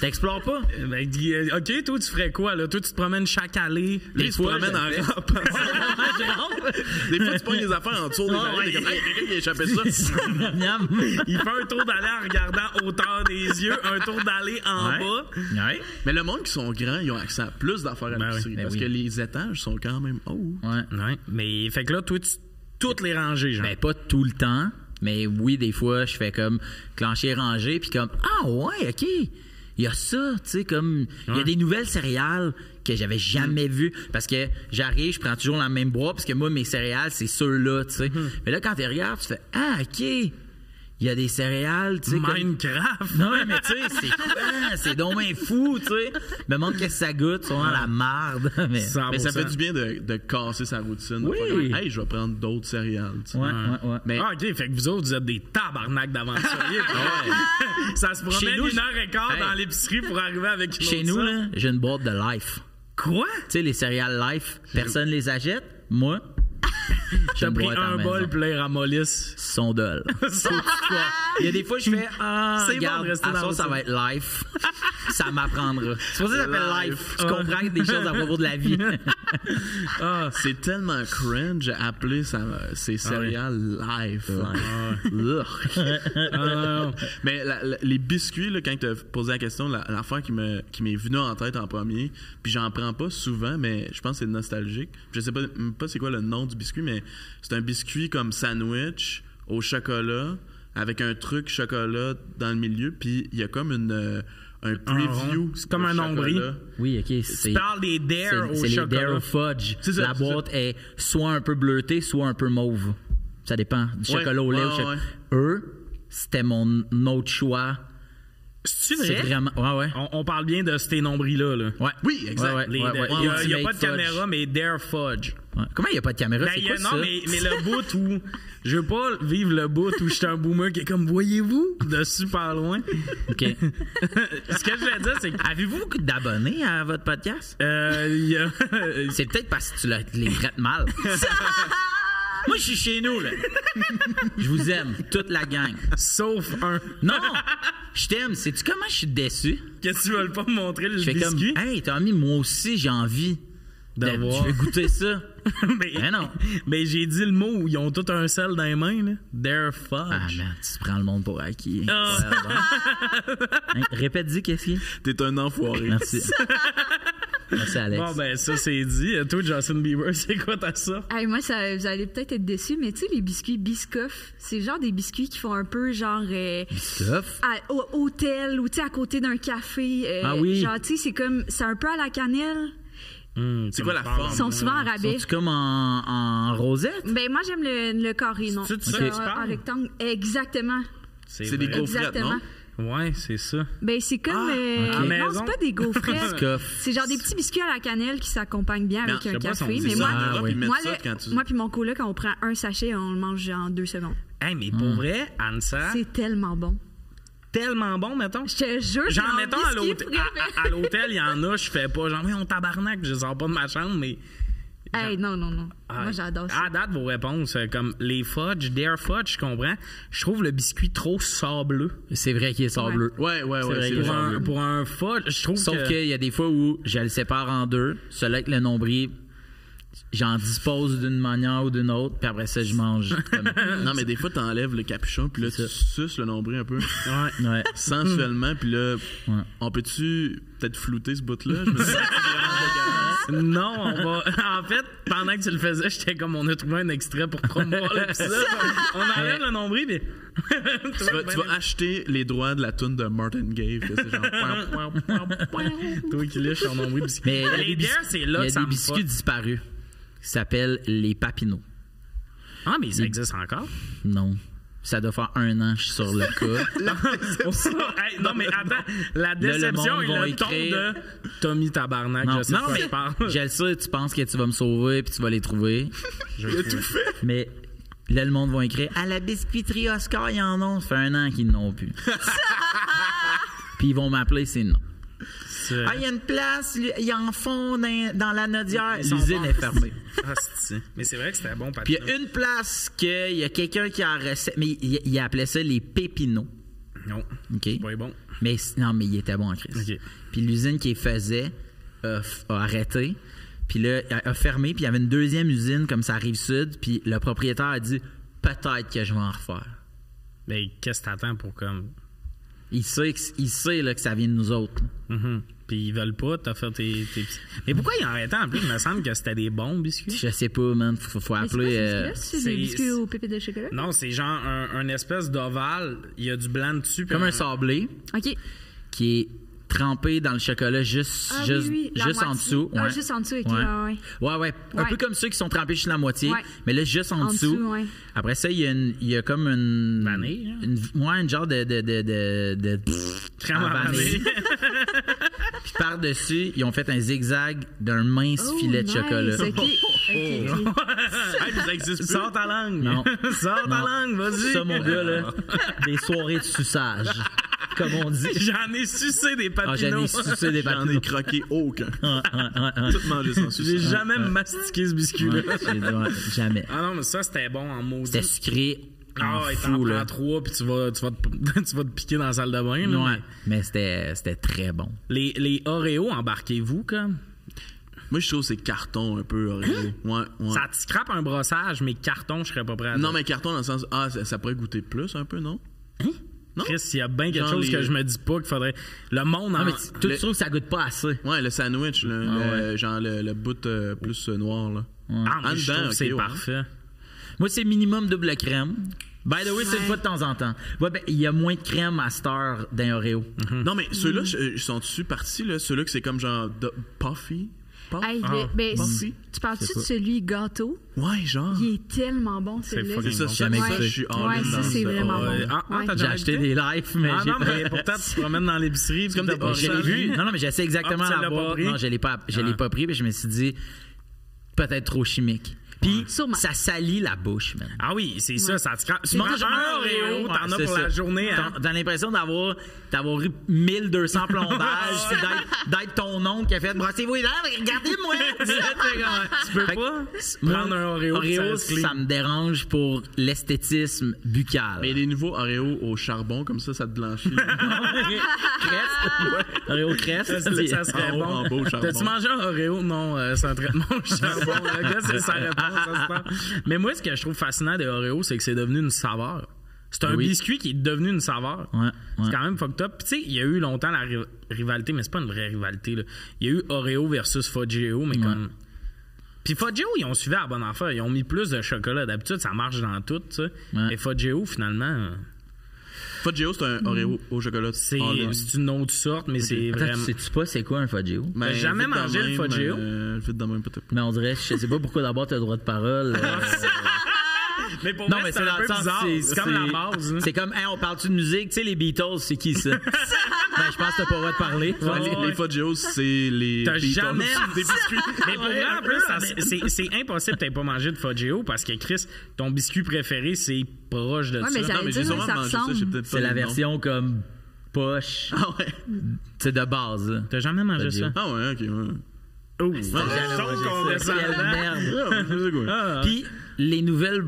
T'explores pas? Ben, dis, euh, ok, toi, tu ferais quoi, là? Toi, tu te promènes chaque allée. Lui, il se fois, promène je en rampe. Des fois, tu pognes les affaires en dessous des oreilles. T'es ouais. comme, hey, qui a échappé ça. Il fait un tour d'aller en regardant hauteur des yeux, un tour d'aller en bas. Ouais. Mais le monde qui sont grands, ils ont accès à plus d'affaires à Ben l'épicerie. ben parce oui. que les étages sont quand même hauts. Ouais. Mais, fait que là, toi, tu toutes les rangées, genre. Ben, pas tout le temps, mais oui, des fois, je fais comme clencher ranger, puis comme, ah ouais, OK, il y a ça, tu sais, comme, il y a des nouvelles céréales que j'avais jamais vues, parce que j'arrive, je prends toujours la même boîte, parce que moi, mes céréales, c'est ceux-là, tu sais. Mais là, quand tu regardes, tu fais, ah, OK, il y a des céréales, tu sais, comme- Minecraft? Non, mais tu sais, c'est quoi? C'est bien fou, tu sais. Me montre qu'est-ce que ça goûte, dans la marde. Mais... Ça- Mais ça 100%. fait du bien de, de casser sa routine. Oui. Comme, hey, je vais prendre d'autres céréales. tu sais. Ouais, ouais, ouais. Mais Ah, ok, fait que vous autres, vous êtes des tabarnaks d'aventuriers. ça se promène Chez nous, une heure et quart Hey. dans l'épicerie pour arriver avec une Chez nous, sorte. là, j'ai une boîte de Life. Quoi? Tu sais, les céréales Life, personne les achète? Moi, j'ai pris un la bol, puis là, ils ramollissent. Sondol. Il y a des fois, je fais Ah, C'est regarde, à ça, son. va être life. ça m'apprendra. C'est pour ça que ça s'appelle life. Tu Ouais. comprends des choses à propos de la vie. Ah, c'est tellement cringe à appeler ça, ces céréales live. Ugh. Ah. Mais la- la- les biscuits, là, quand tu as posé la question, la- l'affaire qui me qui m'est venue en tête en premier, puis j'en prends pas souvent, mais je pense que c'est nostalgique. Je sais pas, pas c'est quoi le nom du biscuit, mais c'est un biscuit comme sandwich au chocolat avec un truc chocolat dans le milieu, puis il y a comme une euh, un preview. C'est comme un nombril. Oui, OK. Tu C'est parles des Dare c'est- au c'est les. Dare Fudge. C'est ça, la c'est boîte est soit un peu bleutée, soit un peu mauve. Ça dépend. Du Ouais, chocolat au lait ouais, ouais. Eux, c'était mon autre choix. C'est C'est vrai? vraiment. Ouais, ouais. On, on parle bien de ces nombris-là. Là. Ouais. Oui, exact. Ouais, ouais, Les- ouais, Il n'y a, il y a pas de caméra, mais Dare Fudge. Ouais. Comment il n'y a pas de caméra? Ben, c'est a- quoi non, ça? mais, mais le bout où. Je veux pas vivre le bout où j'étais un boomer qui est comme, voyez-vous, de super loin? OK. Ce que je voulais dire, c'est que. Avez-vous beaucoup d'abonnés à votre podcast? euh, a- C'est peut-être parce que tu les traites mal. Moi, je suis chez nous, là. Je vous aime, toute la gang. Sauf un. Non! Je t'aime. Sais-tu comment je suis déçu? Qu'est-ce que tu veux pas me montrer le Je fais comme, biscuit? hey, Tommy, moi aussi, j'ai envie De de- voir. Je vais goûter ça. mais, non. mais j'ai dit le mot où ils ont tout un sel dans les mains, là. They're fudge. Ah, man, tu te prends le monde pour acquis. Ah. Hein, Répète-y, qu'est-ce qu'il y a? T'es un enfoiré. Merci. Merci, Alex. Bon, ben, ça, c'est dit. Euh, Toi, Justin Bieber, c'est quoi ta ça? Hey, moi, ça, vous allez peut-être être déçus, mais tu sais, les biscuits Biscoff, c'est genre des biscuits qui font un peu genre euh, Stuff. à- au hôtel ou tu sais, à côté d'un café. euh, Ah oui. Genre, tu sais, c'est comme, c'est un peu à la cannelle. Hum, C'est quoi la forme? Ils sont souvent à rabais. Sont-tu comme en, en rosette? Ben, moi, j'aime le, le carré, non. C'est ça Euh, tu parles? En rectangle. Exactement. C'est des gaufrettes, Exactement. non? Ouais, c'est ça. Ben, c'est comme. Ah, euh. Non, c'est pas des gaufrettes. C'est genre des petits biscuits à la cannelle qui s'accompagnent bien avec un si café. Mais moi, oui. moi, ça le- quand tu... moi puis mon coloc, quand on prend un sachet, on le mange en deux secondes. Hey, mais Hmm. pour vrai, Ansa, C'est tellement bon. tellement bon, mettons. Je te jure, Genre, mettons, à biscuit l'hôtel, préféré. à, à l'hôtel, il y en a, je fais pas. Genre, mais on tabarnak, je sors pas de ma chambre, mais. Hey, non, non, non. Ah, Moi, j'adore ça. À date, vos réponses, euh, comme les fudge, dare fudge, je comprends. Je trouve le biscuit trop sableux. C'est vrai qu'il est sableux. Ouais, ouais, C'est ouais. vrai c'est que Pour un, pour un fudge, je trouve Sauf que. qu'il y a des fois où je le sépare en deux. Celui avec le nombril, j'en dispose d'une manière ou d'une autre, puis après ça, je mange. comme- Non, mais des fois, t'enlèves le capuchon, puis là, tu suces le nombril un peu Ouais. Ouais. sensuellement, puis là, Ouais. on peut-tu peut-être flouter ce bout-là? Je me dis- Non, on va. En fait, pendant que tu le faisais, j'étais comme on a trouvé un extrait pour promouvoir l'épisode. on enlève le nombril, mais. tu vas, tu vas acheter les droits de la tune de Martin Gave. que C'est genre. Toi qui lèches ton nombril biscuit. Mais il y a les bières, c'est Il là y que a ça des me biscuits fuck. disparus qui s'appellent les papineaux. Ah, mais ça existe encore? Non. Ça doit faire un an que je suis sur le cas. Hey, non, mais attends, la le déception monde et va le ton écrire- de Tommy Tabarnak, Non, je sais non, pas mais je parle. je le sais, tu penses que tu vas me sauver puis tu vas les trouver. Il a tout fait. Mais là, le monde va écrire À la biscuiterie Oscar, ils en ont. Ça fait un an qu'ils n'ont plus. puis ils vont m'appeler, c'est non. Ah, il y a une place, ils en font dans, dans la Nodière. L'usine est fermée. Ah, c'est- mais c'est vrai que c'était bon, Puis il y a une place qu'il y a quelqu'un qui a recette, mais il, il appelait ça les pépinots. Non, OK? pas bon. Mais non, mais il était bon en Christ. OK. Puis l'usine qui faisait a, f- a arrêté. Puis là, a, a fermé. Puis il y avait une deuxième usine comme ça arrive sud. Puis le propriétaire a dit peut-être que je vais en refaire. Mais qu'est-ce que t'attends pour comme. Il sait, que- il sait là, que ça vient de nous autres. Mhm. Puis ils veulent pas, t'as fait tes, tes petits- Mais pourquoi ils arrêté en plus? Il me semble que c'était des bons biscuits. Je sais pas, man. Faut, faut Mais c'est quoi, appeler. c'est euh, c'est c'est- des biscuits aux pépites de chocolat? Non, c'est genre un, un espèce d'ovale. Il y a du blanc dessus. puis comme un sablé OK. qui est trempé dans le chocolat juste, Ah, juste, oui, oui, la juste en dessous. Ah, ouais. juste en dessous, OK, Ouais. ouais, ouais. Ouais, ouais. Un peu comme ceux qui sont trempés juste la moitié. Ouais. Mais là, juste en, En dessous. dessous, ouais. Après ça, il y a, une, il y a comme une. Vanille, hein? Une, ouais, une genre de. de, de, de, de- Crème à à vanille. vanille. Puis par-dessus, ils ont fait un zigzag d'un mince Oh, filet de nice, chocolat. OK. OK, OK. Hey, mais ça existe plus. Sors ta langue. Non. Sors ta Non. langue, vas-y. Ça, mon gars, là, des soirées de suçage, comme on dit. J'en ai sucé des Ah, j'en ai papineaux. sucé des J'en ai papineaux. croqué aucun. Ouais, ouais, ouais. Tout mangé sans J'ai sucer. jamais mastiqué ce biscuit-là. Ouais, j'ai jamais. Ah non, mais ça, c'était bon en maudit. C'était sucré. Ah en ouais, t'en trois, puis tu vas, tu, vas te, tu vas te piquer dans la salle de bain. Ouais, mais mais c'était c'était très bon. Les, les Oreos, embarquez-vous, comme. Moi, je trouve que c'est carton un peu, Oreo. Ouais, ouais. Ça te scrape un brossage, mais carton, je serais pas prêt à Non, dire. mais carton dans le sens. Ah, ça, ça pourrait goûter plus un peu, non? non? Chris, il y a bien quelque Genre chose les- que je me dis pas qu'il faudrait. Le monde Ah, en. mais tu tu le- trouves que ça goûte pas assez. Ouais, le sandwich, le, Ah, le- genre le, le bout euh, plus euh, noir, là. Ah, mais En je dedans, trouve que c'est ouais. parfait. Moi, c'est minimum double crème. By the way, c'est une fois de temps en temps. Ouais, ben, il y a moins de crème à cette heure d'un Oreo. Non, mais ceux-là, je- ils sont-tu partis, là? Ceux-là que c'est comme genre de- puffy? Hey, Ah, ben, tu parles-tu de celui gâteau? Ouais, genre. Il est tellement bon, celui-là. C'est ça, bon. ça, je suis all Ouais, ça, c'est vraiment bon. Ah, ah, J'ai déjà acheté des lives, mais Ah j'ai mais pourtant, tu te promènes dans l'épicerie. comme t'as des je l'ai vu? Non, non, mais j'ai essayé exactement Ah, la? Non, je l'ai pas, je l'ai Ah. pas pris, mais je me suis dit, peut-être trop chimique. Puis ça salit la bouche, man. Ah oui, c'est ça, ça te. Tu manges un Oreo, t'en as pour la journée. hein. T'as- T'as l'impression d'avoir d'avoir eu 1200 plombages, d'être- ton oncle qui a fait brassez-vous les dents, regardez-moi. tu peux pas prendre un Oreo, ça Oreo, clean. ça me dérange pour l'esthétisme buccal. Mais les nouveaux Oreo au charbon, comme ça, ça te blanchit. Oreo cresse. Ça, ça, ça serait En bon. T'as-tu mangé un Oreo? Non, euh, c'est un traitement au charbon. C'est sa réponse. ça. Mais moi, ce que je trouve fascinant des Oreos, c'est que c'est devenu une saveur. C'est un Oui. biscuit qui est devenu une saveur. Ouais, ouais. C'est quand même fucked up. Puis tu sais, il y a eu longtemps la ri- rivalité, mais c'est pas une vraie rivalité. Il y a eu Oreo versus Fudgeo, mais comme... Puis Fudgeo, ils ont suivi à la bonne affaire. Ils ont mis plus de chocolat. D'habitude, ça marche dans tout, tu sais. Ouais. Et Fudgeo, finalement, euh, Fudgeo, c'est un Oreo au chocolat. c'est all-in. c'est une autre sorte, mais c'est Attends, vraiment... tu sais-tu pas c'est quoi un Fudgeo? Ben, T'as jamais mangé le même, Fudgeo? euh. Mais on dirait, je sais pas pourquoi d'abord t'as le droit de parole. Mais pour Non, vrai, mais c'est c'est un dans peu le sens, bizarre. c'est C'est comme la base. hein. C'est comme, hey, on parle-tu de musique? Tu sais, les Beatles, c'est qui ça? ben, je pense que t'as pas le droit de parler. Ouais, les, les Fudgeos, c'est les. T'as Beatles jamais des biscuits. Mais pour vrai, en plus, c'est- c'est impossible que t'aies pas mangé de Fudgeo parce que Chris, ton biscuit préféré, c'est proche de Ouais, ça. Non, mais j'ai sûrement mangé ça, C'est la version comme poche, Ah ouais. c'est de base. T'as jamais mangé ça? Ah ouais, ok, ouais. Oh, merde. Ah, quoi? Ah, Puis les nouvelles,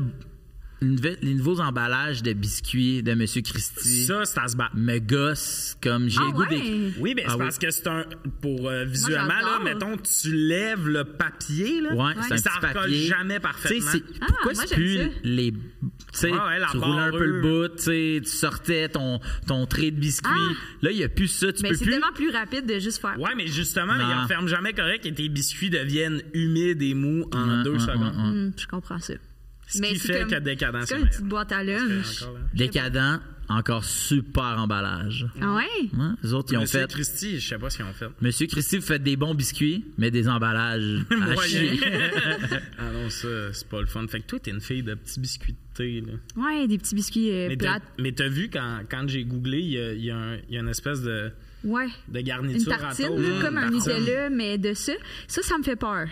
les nouveaux emballages de biscuits de Monsieur Christie Ça, c'est à se battre. me gossent comme j'ai Ah le goût des... ouais? Oui, mais c'est Ah oui. parce que c'est un. Pour euh, visuellement, là, mettons, tu lèves le papier, là. Ouais, c'est un ça recolle papier. jamais Tu sais, parfaitement. c'est- Ah, pourquoi moi, c'est j'aime plus ça. les. Tu sais, Ouais, ouais, la tu roulais un peu le bout, tu sais, tu sortais ton, ton trait de biscuit. Ah. Là, il n'y a plus ça. Tu Mais peux c'est plus. tellement plus rapide de juste faire. Ouais, mais justement, ils enferment jamais correct et tes biscuits deviennent humides et mous en Ouais, deux ouais, secondes. Hum, je comprends ça. Ce Mais qui c'est fait comme- que décadent, C'est une petite boîte à lunch. Décadent, encore super emballage. Ah ouais? Ouais, les autres, ils ont Monsieur fait. Christie, je sais pas ce qu'ils ont fait. Monsieur Christie, vous faites des bons biscuits, mais des emballages Moyen. ah non, ça, c'est pas le fun. Fait que toi, t'es une fille de petits biscuits de thé, là. Ouais, des petits biscuits euh, Mais t'as, plates. mais t'as vu quand, quand j'ai googlé, il y a, il y a un- il y a une espèce de, Ouais. de Une garniture tartine, à là, toast. comme un Une tartine. Nutella, mais de ça. Ça, ça me fait peur.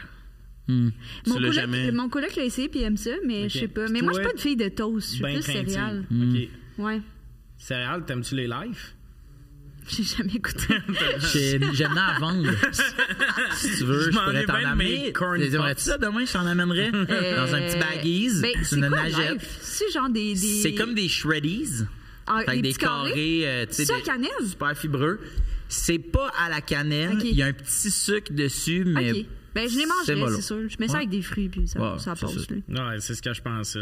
Hmm. Mon Tu l'as coloc, jamais- mon coloc l'a essayé puis il aime ça, mais Ok. je sais pas. Mais moi, je suis pas une fille de toast. Je suis Ben plus craintive. céréales. OK. Ouais. Céréales, t'aimes-tu les lives? J'ai jamais goûté. J'ai- J'aime à vendre. si tu veux, Je je, pourrais ai t'en amener. corn Aimerais-tu ça demain? Je t'en amènerais dans un petit baggies. Ben, c'est une quoi nagette. C'est genre des. des... C'est comme des shreddies. Ah, Fait des des carrés? euh, tu sais, Ça, des- cannelle? super fibreux. C'est pas à la cannelle. Il y a un petit sucre dessus, mais. Ben, je les mangerais, c'est sûr. Je mets ça Ouais. avec des fruits, puis ça, Ouais, ça c'est passe. Ouais, c'est ce que je pensais.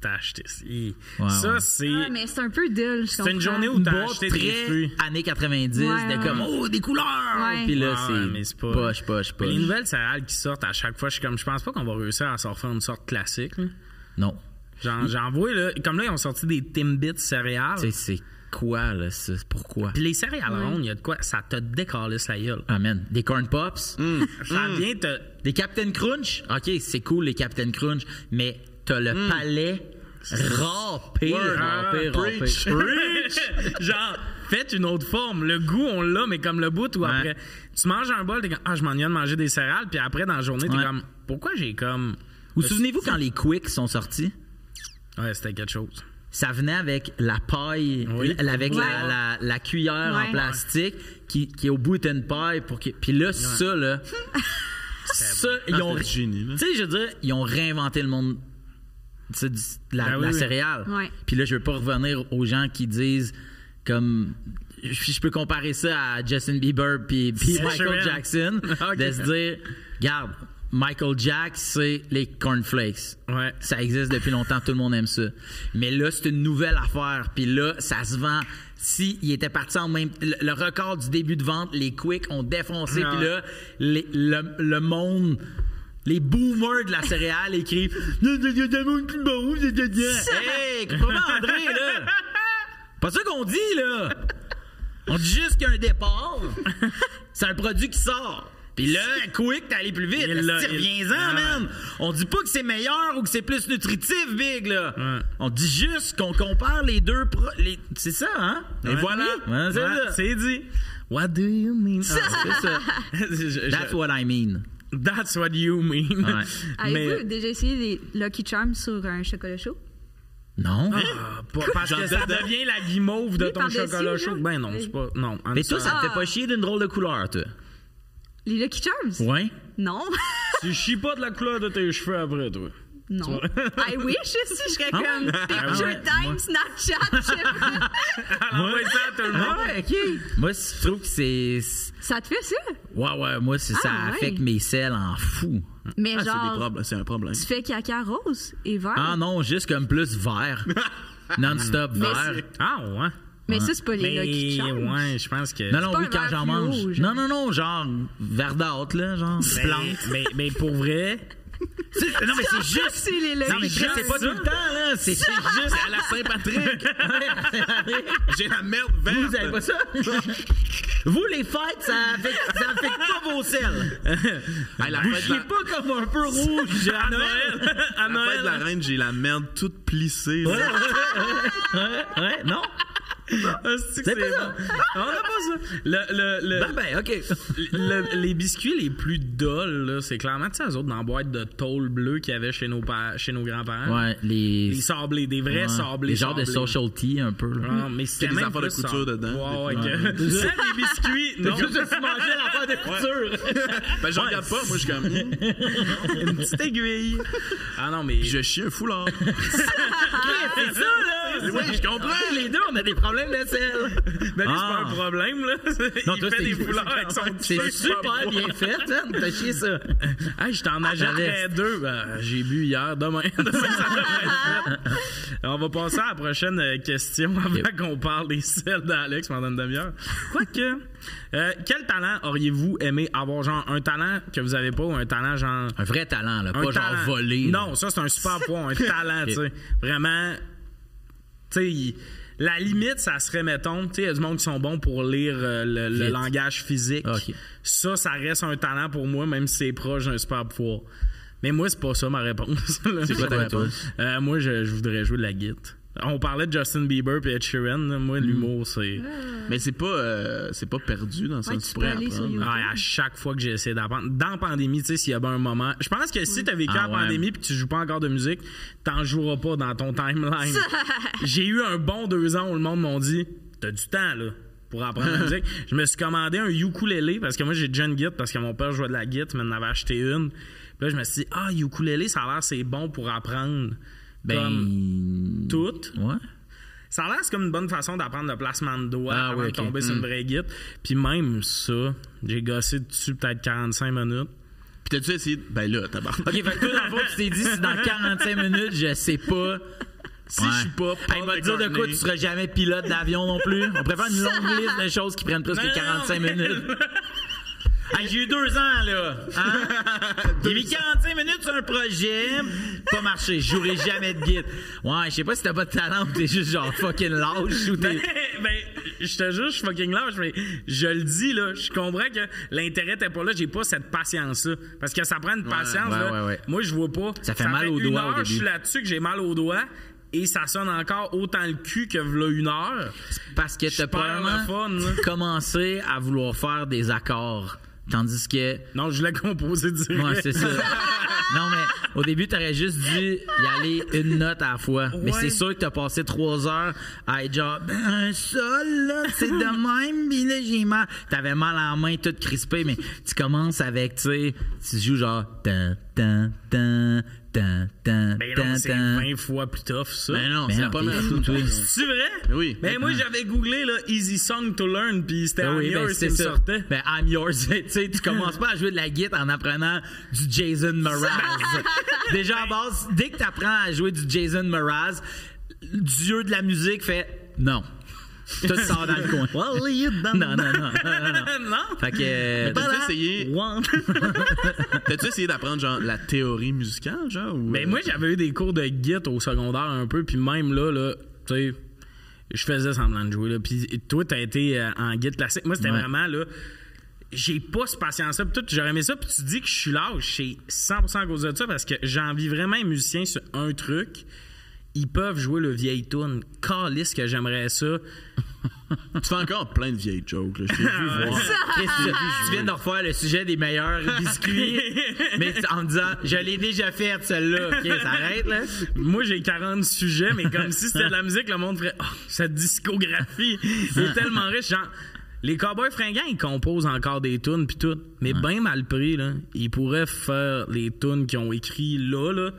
T'as acheté ça. C'est. Ah, mais c'est un peu dull, je C'est une journée où Une t'as boîte acheté des fruits. années 90, Ouais, de ouais. comme, oh, des couleurs! Ouais. Puis là, Ouais, c'est. ouais, mais c'est pas- Poche, poche, Mais poche. les nouvelles céréales qui sortent à chaque fois, je suis comme, je pense pas qu'on va réussir à sortir une sorte classique. là. Non. J'en, j'en vois, là. Comme là, ils ont sorti des Timbits céréales. C'est quoi, là? C'est pourquoi? Puis les céréales Ouais. rondes, il y a de quoi? Ça te décalisse la gueule. Amen. Des corn pops? Ça vient te. Des Captain Crunch? OK, c'est cool, les Captain Crunch, mais t'as le palais râpé, râpé, Ah, râpé. Genre, faites une autre forme. Le goût, on l'a, mais comme le bout où Ouais. après, tu manges un bol, t'es comme, ah, je m'ennuie de manger des céréales, puis après, dans la journée, t'es Ouais. comme, pourquoi j'ai comme. Vous souvenez-vous quand les Quicks sont sortis? Ouais, c'était quelque chose. Ça venait avec la paille, Oui. avec Ouais. la, la- la cuillère en Ouais. plastique qui, qui au bout était une paille. Pour que... Puis là, ça, là. ça, ils ont. Ah, là. Tu sais, je veux dire, ils ont réinventé le monde du- de la, Ben oui, la oui. céréale. Ouais. Puis là, je veux pas revenir aux gens qui disent comme. Je je peux comparer ça à Justin Bieber puis, Michael sûr. Jackson. De se dire, regarde, Michael Jack, c'est les cornflakes. Ouais. Ça existe depuis longtemps, tout le monde aime ça. Mais là, c'est une nouvelle affaire. Puis là, ça se vend. Si il était parti en même le, le record du début de vente, les Quick ont défoncé. Ouais. Puis là, les- le, le monde, les boomers de la céréale écrivent Hey, comment André, là Pas ça qu'on dit, là On dit juste qu'il y a un départ. C'est un produit qui sort. Puis là, quick, t'es allé plus vite. Reviens-en, Ah man. On dit pas que c'est meilleur ou que c'est plus nutritif, Big, là. Ouais. On dit juste qu'on compare les deux. pro- les- C'est ça, hein? Et Ouais. voilà. Ouais, c'est Ouais, ça. c'est dit. What do you mean? Ah, C'est ça. je- je- That's what I mean. That's what you mean. Ouais. Avez-vous déjà essayé les Lucky Charms sur un chocolat chaud? Non. Ah, pas- parce que ça devient la guimauve de Oui, ton chocolat chaud. Ben non, c'est pas. Non. Mais toi, ça te fait pas chier d'une drôle de couleur, toi? Les Lucky Charms? Ouais. Non. Tu chies pas de la couleur de tes cheveux après, toi. non. I wish aussi, je serais Ah comme ouais? Picture ouais, Time, Snapchat, je sais pas. Alors, envoie ça tout le monde. Ah ok. Moi, je trouve que c'est. Ça te fait ça? Ouais, ouais, moi, c'est- ça Ah, ouais. affecte mes selles en fou. Mais Ah, c'est des genre, c'est un problème. tu fais caca rose et vert? Ah non, juste comme plus vert. Non-stop vert. Ah, ouais. Mais ça, c'est pas les Mais Lucky Charms. ouais, je pense que. Non, non, oui, quand j'en mange. genre. non, non, non, genre verdâtre, là, genre Mais- plante. Mais, mais pour vrai. C'est- Non, mais c'est juste. C'est les Lucky Non, mais c'est pas tout le temps, là. C'est c'est juste à la Saint-Patrick! J'ai la merde verte! Vous, vous avez pas ça? Vous, les fêtes, ça affecte, pas vos selles. Hey, la Vous fête de chiez la- pas comme un peu rouge. À Noël. À la fête de la Noël. reine, j'ai la merde toute plissée. là. Ouais, ouais, non? Ah, c'est pas ça. bon. On a pas ça. Le, le, le, Ben, ben, OK. le- les biscuits les plus dulls, là, c'est clairement, tu sais, eux autres, dans la boîte de tôle bleue qu'il y avait chez nos, pa- chez nos grands-parents. Ouais, les. Les sablés, des vrais ouais, sablés. Les genres de social tea, un peu. là. Ah, mais c'était des affaires de couture sable. dedans. Ouais, ouais, Ouais. que- Ça, des biscuits. Non, Juste de manger l'affaire de couture. Ben, je regarde pas, moi, je suis comme. hmm, une petite aiguille. Ah non, mais. je chie un foulard. c'est ça, là! Oui, je comprends. Les deux, on a des problèmes de sel. Lui, c'est Ah. pas un problème, là. Non, Il toi, fait c'est- des foulards avec son C'est super bien fait, hein? T'as chié ça. Hey, je t'en achèterais deux. Ben, j'ai bu hier. Demain. Demain, ça devrait être fait. On va passer à la prochaine euh, question avant qu'on parle des selles d'Alex pendant une demi-heure. Quoique, euh, quel talent auriez-vous aimé avoir? Genre, un talent que vous avez pas ou un talent genre. Un vrai talent, là. Pas genre volé. là. Non, ça, c'est un super point. Un talent, tu sais. Vraiment. Tu sais, la limite, ça serait, mettons, tu sais, il y a du monde qui sont bons pour lire euh, le, langage physique. Ça, ça reste un talent pour moi, même si c'est proche d'un super pouvoir. Mais moi, c'est pas ça ma réponse. C'est quoi ta réponse? Euh, moi, je, je voudrais jouer de la guitare. On parlait de Justin Bieber et Ed Sheeran. Moi, l'humour, c'est. Mais c'est pas, euh, c'est pas perdu dans le sens tu tu peux pourrais aller sur apprendre. YouTube. Ah, à chaque fois que j'essaie d'apprendre. Dans la pandémie, tu sais, s'il y a bien un moment. Je pense que si tu as vécu Ah, la ouais. pandémie puis que tu joues pas encore de musique, t'en joueras pas dans ton timeline. J'ai eu un bon deux ans où le monde m'a dit T'as du temps, là. Pour apprendre la musique. Je me suis commandé un ukulélé parce que moi j'ai déjà une guitare parce que mon père jouait de la guitare, mais il en avait acheté une. Puis là, je me suis dit, ah, ukulélé, ça a l'air c'est bon pour apprendre. Comme Ben. tout. Ouais. Ça a l'air comme une bonne façon d'apprendre le placement de doigts Ah, avant oui, de tomber sur une Mm. vraie guitare. Puis même ça, j'ai gossé dessus peut-être 45 minutes. Puis t'as-tu essayé. de- Ben là, tabarnak. OK, fait que toi, dans le fond, tu t'es dit, si dans 45 minutes, je sais pas. Si je suis pas. Va te dire de quoi tu seras jamais pilote d'avion non plus. On préfère une longue liste de choses qui prennent plus Non, que non, 45 mais- minutes. Hey, j'ai eu deux ans, là. Hein? J'ai mis 45 minutes sur un projet. Pas marché. Je jouerai jamais de guide. Ouais, je sais pas si t'as pas de talent ou t'es juste genre fucking lâche ou t'es. ben, je te jure, je suis fucking lâche, mais je le dis, là. Je comprends que l'intérêt n'était pas là. J'ai pas cette patience-là. Parce que ça prend une patience, ouais, là. ouais. Moi, je vois pas. Ça fait mal aux doigts au Je suis là-dessus que j'ai mal aux doigts. Et ça sonne encore autant le cul que v'là une heure. Parce que t'as là. commencé à vouloir faire des accords. Tandis que Non, je l'ai composé direct. Ouais, c'est ça. non, mais au début, t'aurais juste dû y aller une note à la fois. Mais c'est sûr que t'as passé trois heures à être genre, ben, un sol, là, c'est de même, pis là, j'ai mal. T'avais mal en main, tout crispé, mais tu commences avec, tu sais, tu joues genre, tan, tan, tan, tan, tan, Ben non, c'est tan. 20 fois plus tough, ça. Ben non, Mais c'est pas fou, toi. C'est vrai? Oui. Ben moi, j'avais googlé, là, Easy Song to Learn, puis c'était Ben oui, ben yours qui c'est me ça. sortait. Ben I'm yours. tu sais, tu commences pas à jouer de la guitare en apprenant du Jason Mraz. Déjà à base, dès que tu apprends à jouer du Jason Mraz, le dieu de la musique fait non. Tout sort dans le coin. non, non, non, non, non, non. non? Fait que. T'as-tu essayé, t'as-tu essayé d'apprendre genre la théorie musicale, genre? Ou, Mais euh, Ben, moi, j'avais eu des cours de guitare au secondaire un peu, puis même là, là, tu sais, je faisais semblant de jouer. Là. Puis toi, t'as été euh, en guitare classique. Moi, c'était Ouais. vraiment là. J'ai pas ce patience-là. Puis tout, j'aurais aimé ça. Puis tu dis que je suis lâche. C'est 100% à cause de ça parce que j'envie vraiment un musicien sur un truc. Ils peuvent jouer le vieil tune. Calice que j'aimerais ça. Tu fais encore plein de vieilles jokes. Là. Je t'ai vu voir. Chris, tu, viens de refaire le sujet des meilleurs biscuits, mais en me disant, je l'ai déjà fait, celle-là. OK, ça arrête, là. Moi, j'ai 40 sujets, mais comme si c'était de la musique, le monde ferait oh, cette discographie est tellement riche. Genre, les Cowboys fringants, ils composent encore des tunes puis tout, mais bien mal pris là. Ils pourraient faire les tunes qu'ils ont écrit là là,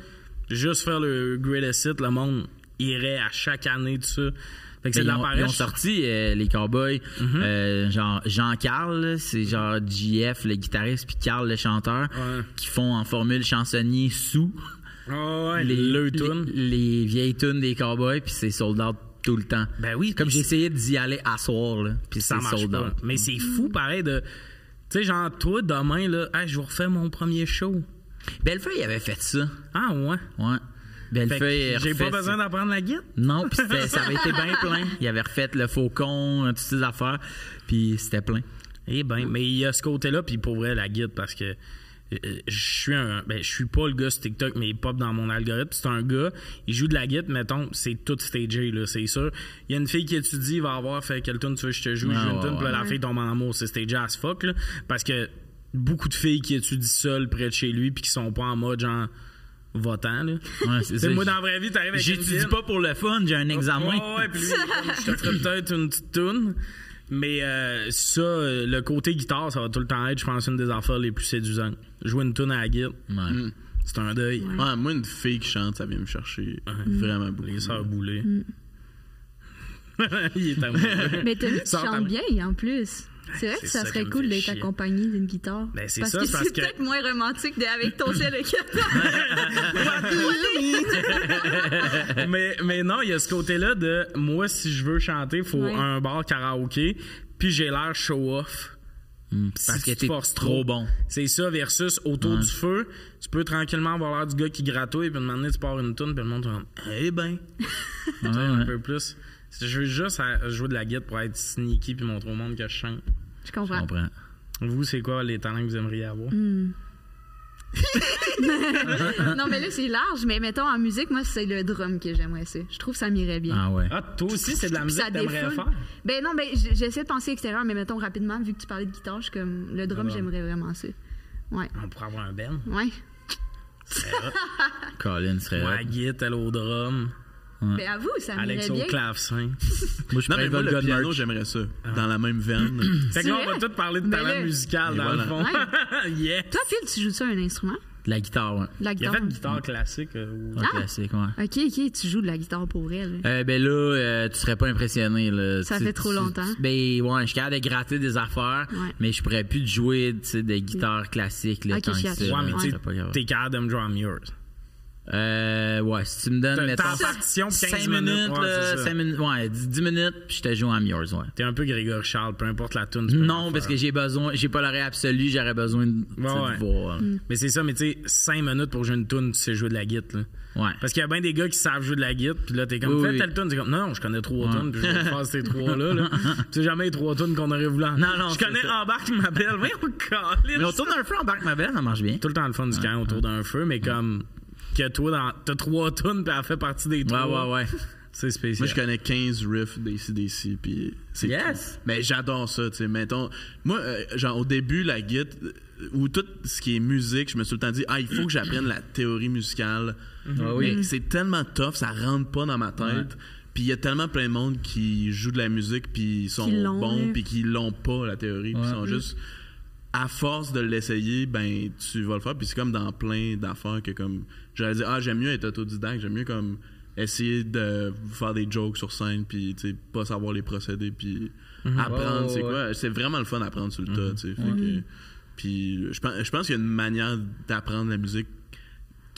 juste faire le greatest hit, le monde irait à chaque année tout ça. Fait que c'est de ils, ont, ils ont sorti euh, les cowboys euh, genre Jean-Carl là, c'est genre JF le guitariste puis Carl le chanteur Ouais. qui font en formule chansonnier sous Ah ouais, les, le les, vieilles tunes des cowboys puis c'est sold out tout le temps Ben oui, comme j'ai essayé d'y aller à soir là puis ça c'est marche sold pas. Mais c'est fou pareil de tu sais genre toi demain là, hey, je vous refais mon premier show. Bellefeuille avait fait ça Ah ouais. ouais Bellefeuille j'ai pas besoin d'apprendre la guitare. non puis ça avait été bien plein il avait refait le faucon toutes ces affaires puis c'était plein Eh ben, mais il y a ce côté-là, puis pour vrai, la guide, parce que euh, je suis un. Ben, je suis pas le gars sur TikTok, mais il pop dans mon algorithme. C'est un gars, il joue de la guide, mettons, c'est tout stagé, là, c'est sûr. Il y a une fille qui étudie, il va avoir fait quelle tune tu veux que je te joue, je Ah, joue une ouais, tune, puis là, la ouais. fille tombe en amour, c'est stagé as fuck, là. Parce que beaucoup de filles qui étudient seules près de chez lui, puis qui sont pas en mode genre votant, là. ouais c'est ça moi, dans la vraie vie, t'arrives avec j'étudie pas pour le fun j'ai un examen Ouais, ouais, puis lui, je te ferais peut-être une petite toune. Mais euh, ça, euh, le côté guitare, ça va tout le temps être, je pense, une des affaires les plus séduisantes. Jouer une tune à la guitare, Ouais. c'est un deuil. Ouais, moi, une fille qui chante, ça vient me chercher vraiment beaucoup. Les sœurs boulées. Il est amoureux. Mais t'as vu que tu chantes bien en plus. C'est vrai que ça ça serait cool d'être accompagné d'une guitare. Ben, c'est parce ça, que c'est parce c'est que- peut-être moins romantique d'avec ton ciel de mais, mais non, il y a ce côté-là de moi, si je veux chanter, il faut Ouais. un bar karaoké, puis j'ai l'air show-off. parce Si que tu t'es forces trop bon C'est ça, versus autour du feu, tu peux tranquillement avoir l'air du gars qui gratouille, puis demander tu pars une toune, puis le monde te dit Eh ben, Ouais, un peu plus. Je veux juste jouer de la guitare pour être sneaky puis montrer au monde que je chante. Je Je comprends. Vous, c'est quoi les talents que vous aimeriez avoir? non, mais là, c'est large. Mais mettons, en musique, moi, c'est le drum que j'aimerais ça. Je trouve que ça m'irait bien. Ah ouais. Ah, toi aussi, c'est de la musique ça que t'aimerais défoule. faire? Ben non, ben j'essaie de penser extérieur, mais mettons rapidement, vu que tu parlais de guitare, je suis comme le drum, Ouais. j'aimerais vraiment ça. Ouais. On pourrait avoir un band. Ouais. Colin serait Moi, guitare, elle au drum, Ben à vous, ça Alex au clavecin. Moi, je Non, mais moi, le le piano, merch. j'aimerais ça. Dans la même veine. fait que là, on va tout parler de talent là- musical, dans voilà. le fond. Toi, Phil, tu joues ça un instrument? De la guitare, ouais. La Il a guitare. fait de guitare classique. euh, ou- Ouais, Ah! classique, ouais. Ok, ok, tu joues de la guitare pour elle. Euh, ben là, euh, tu serais pas impressionné. Là. Ça Tu- fait trop tu- longtemps. Ben ouais, je suis capable de gratter des affaires, Ouais. mais je pourrais plus de jouer de guitare classique. Là, Ok, tant je que ça, Ouais, mais tu t'es capable de me drum yours. Euh, ouais, si tu me donnes, T'as- en partition, 15 5 minutes, minutes, ouais, là, c'est ça. cinq minutes, ouais, 10 10 minutes, puis je te joue en yours, ouais. T'es un peu Grégory Charles, peu importe la tune. Non, parce que j'ai besoin, j'ai pas l'oreille absolue, j'aurais besoin de, Ouais, voir. Mais c'est ça, mais tu sais, 5 minutes pour jouer une tune, tu sais jouer de la guitare. Là. Ouais. Parce qu'il y a bien des gars qui savent jouer de la guitare, puis là, t'es comme, Oui, fais oui. telle tune. T'es comme, non, non, je connais trois Ouais. tunes, puis je vais faire ces trois-là. Là. c'est jamais les trois tunes qu'on aurait voulu. en- Non, non, Je connais. Embarque ma belle. Voyons, Mais autour d'un feu, en barque ma belle, ça marche bien. Tout le temps le fun du camp autour d'un feu, mais comme que toi, dans, t'as trois tunes, puis elle fait partie des Ouais, trois. ouais, ouais. C'est spécial. Moi, je connais 15 riffs d'ACDC, puis c'est Yes! Mais j'adore ça, tu sais. Mettons, moi, euh, genre, au début, la guitare, ou tout ce qui est musique, je me suis tout le temps dit, ah, il faut que j'apprenne la théorie musicale. Ah oui. Mais c'est tellement tough, ça rentre pas dans ma tête. Puis il y a tellement plein de monde qui joue de la musique, puis ils sont bons, là. puis qui l'ont pas, la théorie, puis Ouais. ils sont juste. À force de l'essayer, ben, tu vas le faire. Puis c'est comme dans plein d'affaires que, comme, j'allais dire, ah, j'aime mieux être autodidacte, j'aime mieux, comme, essayer de faire des jokes sur scène, puis, tu sais, pas savoir les procédés, puis apprendre, Ouais, c'est ouais, quoi? C'est vraiment le fun d'apprendre sur le tas, tu sais. Fait que- Puis je pense, je pense qu'il y a une manière d'apprendre la musique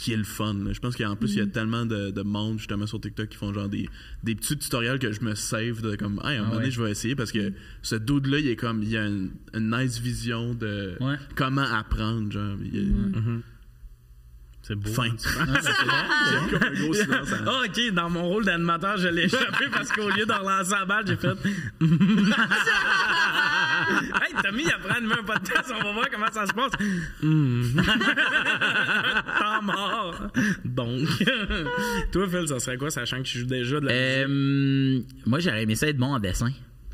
qui est le fun. là. Je pense qu'en plus, il y a tellement de, de monde justement sur TikTok qui font genre des, des petits tutoriels que je me save de comme, hey, à un moment donné, ouais. je vais essayer parce que ce dude-là, il est comme, il a une, une nice vision de Ouais. comment apprendre. Genre, il C'est beau. fin. J'ai comme un gros silence. à- Ah, ok, dans mon rôle d'animateur, je l'ai échappé parce qu'au lieu de relancer la balle, j'ai fait. hey, t'as Jérémy, il apprend à animer un podcast, on va voir comment ça se passe. Hmm. Temps mort. Donc, toi, Phil, ça serait quoi, sachant que tu joues déjà de la musique? Euh, moi, j'aurais aimé ça être bon en dessin.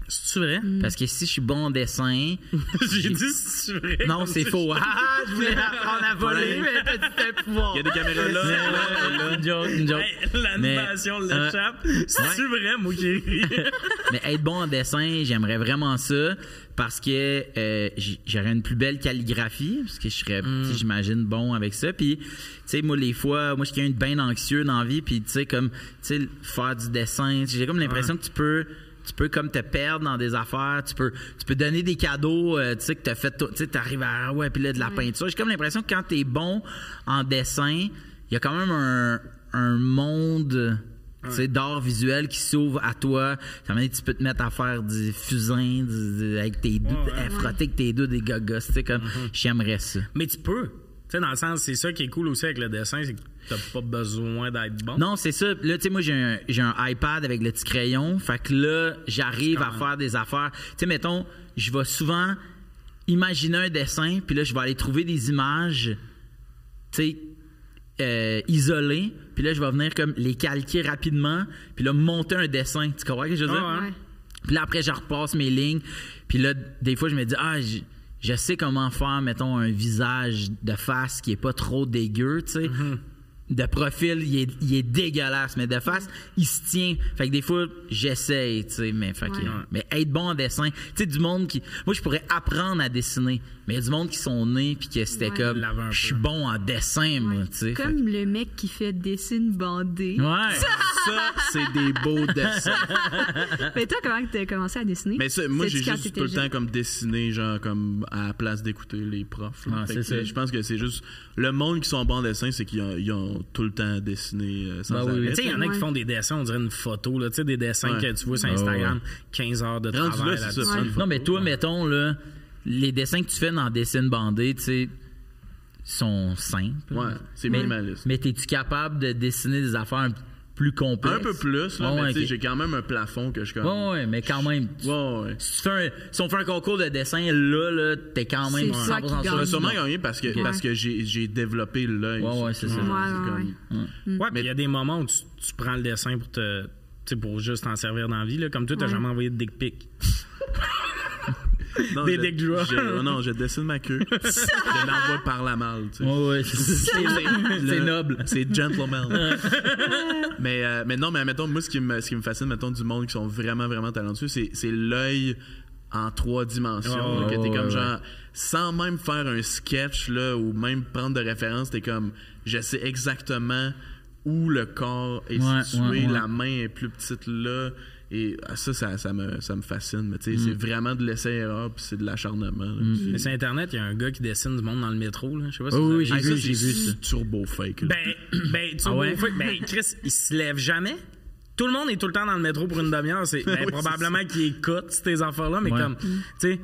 C'est-tu vrai? Parce que si je suis bon en dessin. J'ai dit c'est vrai? Non, c'est faux. Ah, je voulais apprendre à voler, mais t'as dit pouvoir. Il y a des caméras là. Ouais, ouais, Une joke, une joke. Hey, L'animation Mais, euh, l'échappe. C'est-tu vrai, moi qui? Mais être bon en dessin, j'aimerais vraiment ça parce que euh, j'aurais une plus belle calligraphie parce que je serais, sais, j'imagine, bon avec ça. Puis, tu sais, moi, les fois, moi, je suis quelqu'un de bien anxieux dans la vie. Puis, tu sais, comme, tu sais, faire du dessin, j'ai comme l'impression que tu peux tu peux comme te perdre dans des affaires, tu peux tu peux donner des cadeaux, euh, tu sais que t'as fait tout- tu sais t'arrives à ouais puis là de la peinture. J'ai comme l'impression que quand t'es bon en dessin, il y a quand même un, un monde tu sais, d'art visuel qui s'ouvre à toi. Ça tu peux te mettre à faire du fusain du- du- avec tes doigts, Ouais, ouais. à frotter avec tes doigts des gogos. Tu sais, comme, j'aimerais ça. Mais tu peux. Tu sais, dans le sens, c'est ça qui est cool aussi avec le dessin, c'est que t'as pas besoin d'être bon. Non, c'est ça. Là, tu sais, moi, j'ai un, j'ai un iPad avec le petit crayon. Fait que là, j'arrive à faire des affaires. Tu sais, mettons, je vais souvent imaginer un dessin, puis là, je vais aller trouver des images, tu sais, euh, isolées. Puis là, je vais venir comme les calquer rapidement, puis là, monter un dessin. Tu comprends ce que je veux dire? Ah ouais. Puis là, après, je repasse mes lignes. Puis là, des fois, je me dis, ah, je, je sais comment faire, mettons, un visage de face qui est pas trop dégueu, tu sais. De profil, il est, il est dégueulasse, mais de face, il se tient. Fait que des fois, j'essaye, tu sais, mais, fait que- Ouais. mais être bon en dessin. Tu sais, du monde qui. Moi, je pourrais apprendre à dessiner, mais il y a du monde qui sont nés, puis que c'était Ouais. comme, je suis bon en dessin, moi, tu sais. Fait Comme le mec qui fait dessine bandé. Ouais. Ça, c'est des beaux dessins. Mais toi, comment tu as commencé à dessiner? Mais ça, moi, j'ai juste tout le temps comme dessiné, genre, comme à la place d'écouter les profs. Ah. Je pense que c'est juste. Le monde qui sont bons en dessin, c'est qu'ils ont, tout le temps dessiné euh, sans Bah oui. Tu sais, il y en a qui font des dessins, on dirait une photo, là. Tu sais, des dessins Ouais. que tu vois sur Ah Instagram, 15 heures de Rendu travail là, ça. Non, mais toi, mettons, là, les dessins que tu fais dans Dessine bandé, tu sais, sont simples. Ouais, c'est mais, minimaliste. Mais es-tu capable de dessiner des affaires plus complexes? Un peu plus, là, Ouais, mais tu sais, ok. j'ai quand même un plafond que je connais. Ouais, ouais, mais quand même. tu- Ouais, ouais. Si, tu fais un- si on fait un concours de dessin, là, là t'es quand même C'est toi qui 100% sûr. J'aurais sûrement gagné parce que, parce que j'ai, j'ai développé l'œil. Ouais, ouais, c'est ça. Ouais, ouais, puis il y a des moments où tu, tu prends le dessin pour te. Tu sais, pour juste t'en servir dans la vie, là. Comme toi, t'as Ouais. jamais envoyé de dick pic. Non, Des je- dick draws. je- Non, je dessine ma queue. je l'envoie par la malle, tu sais. Ouais, ouais, c'est c'est- c'est Le- noble. C'est gentleman. mais, euh, mais non, mais mettons, moi, ce qui me, ce qui me fascine, mettons, du monde qui sont vraiment, vraiment talentueux, c'est, l'œil en trois dimensions. Oh, que t'es comme ouais. genre, sans même faire un sketch, là, ou même prendre de référence, t'es comme, je sais exactement où le corps est Ouais, situé, la main est plus petite là. Et ah, ça, ça, ça me, ça me fascine. Mais tu sais, c'est vraiment de l'essai-erreur, puis c'est de l'acharnement. là. C'est- Mais sur Internet, il y a un gars qui dessine du monde dans le métro, là. Je sais pas si Oh, oui, j'ai Ah, vu, ça, j'ai c'est vu ça. turbo fake. là. Ben, ben, tu sais, Ah ouais? fait, ben, Chris, il se lève jamais. Tout le monde est tout le temps dans le métro pour une demi-heure. C'est ben, Oui, probablement qu'il écoute ces affaires-là, mais Ouais. comme, tu sais,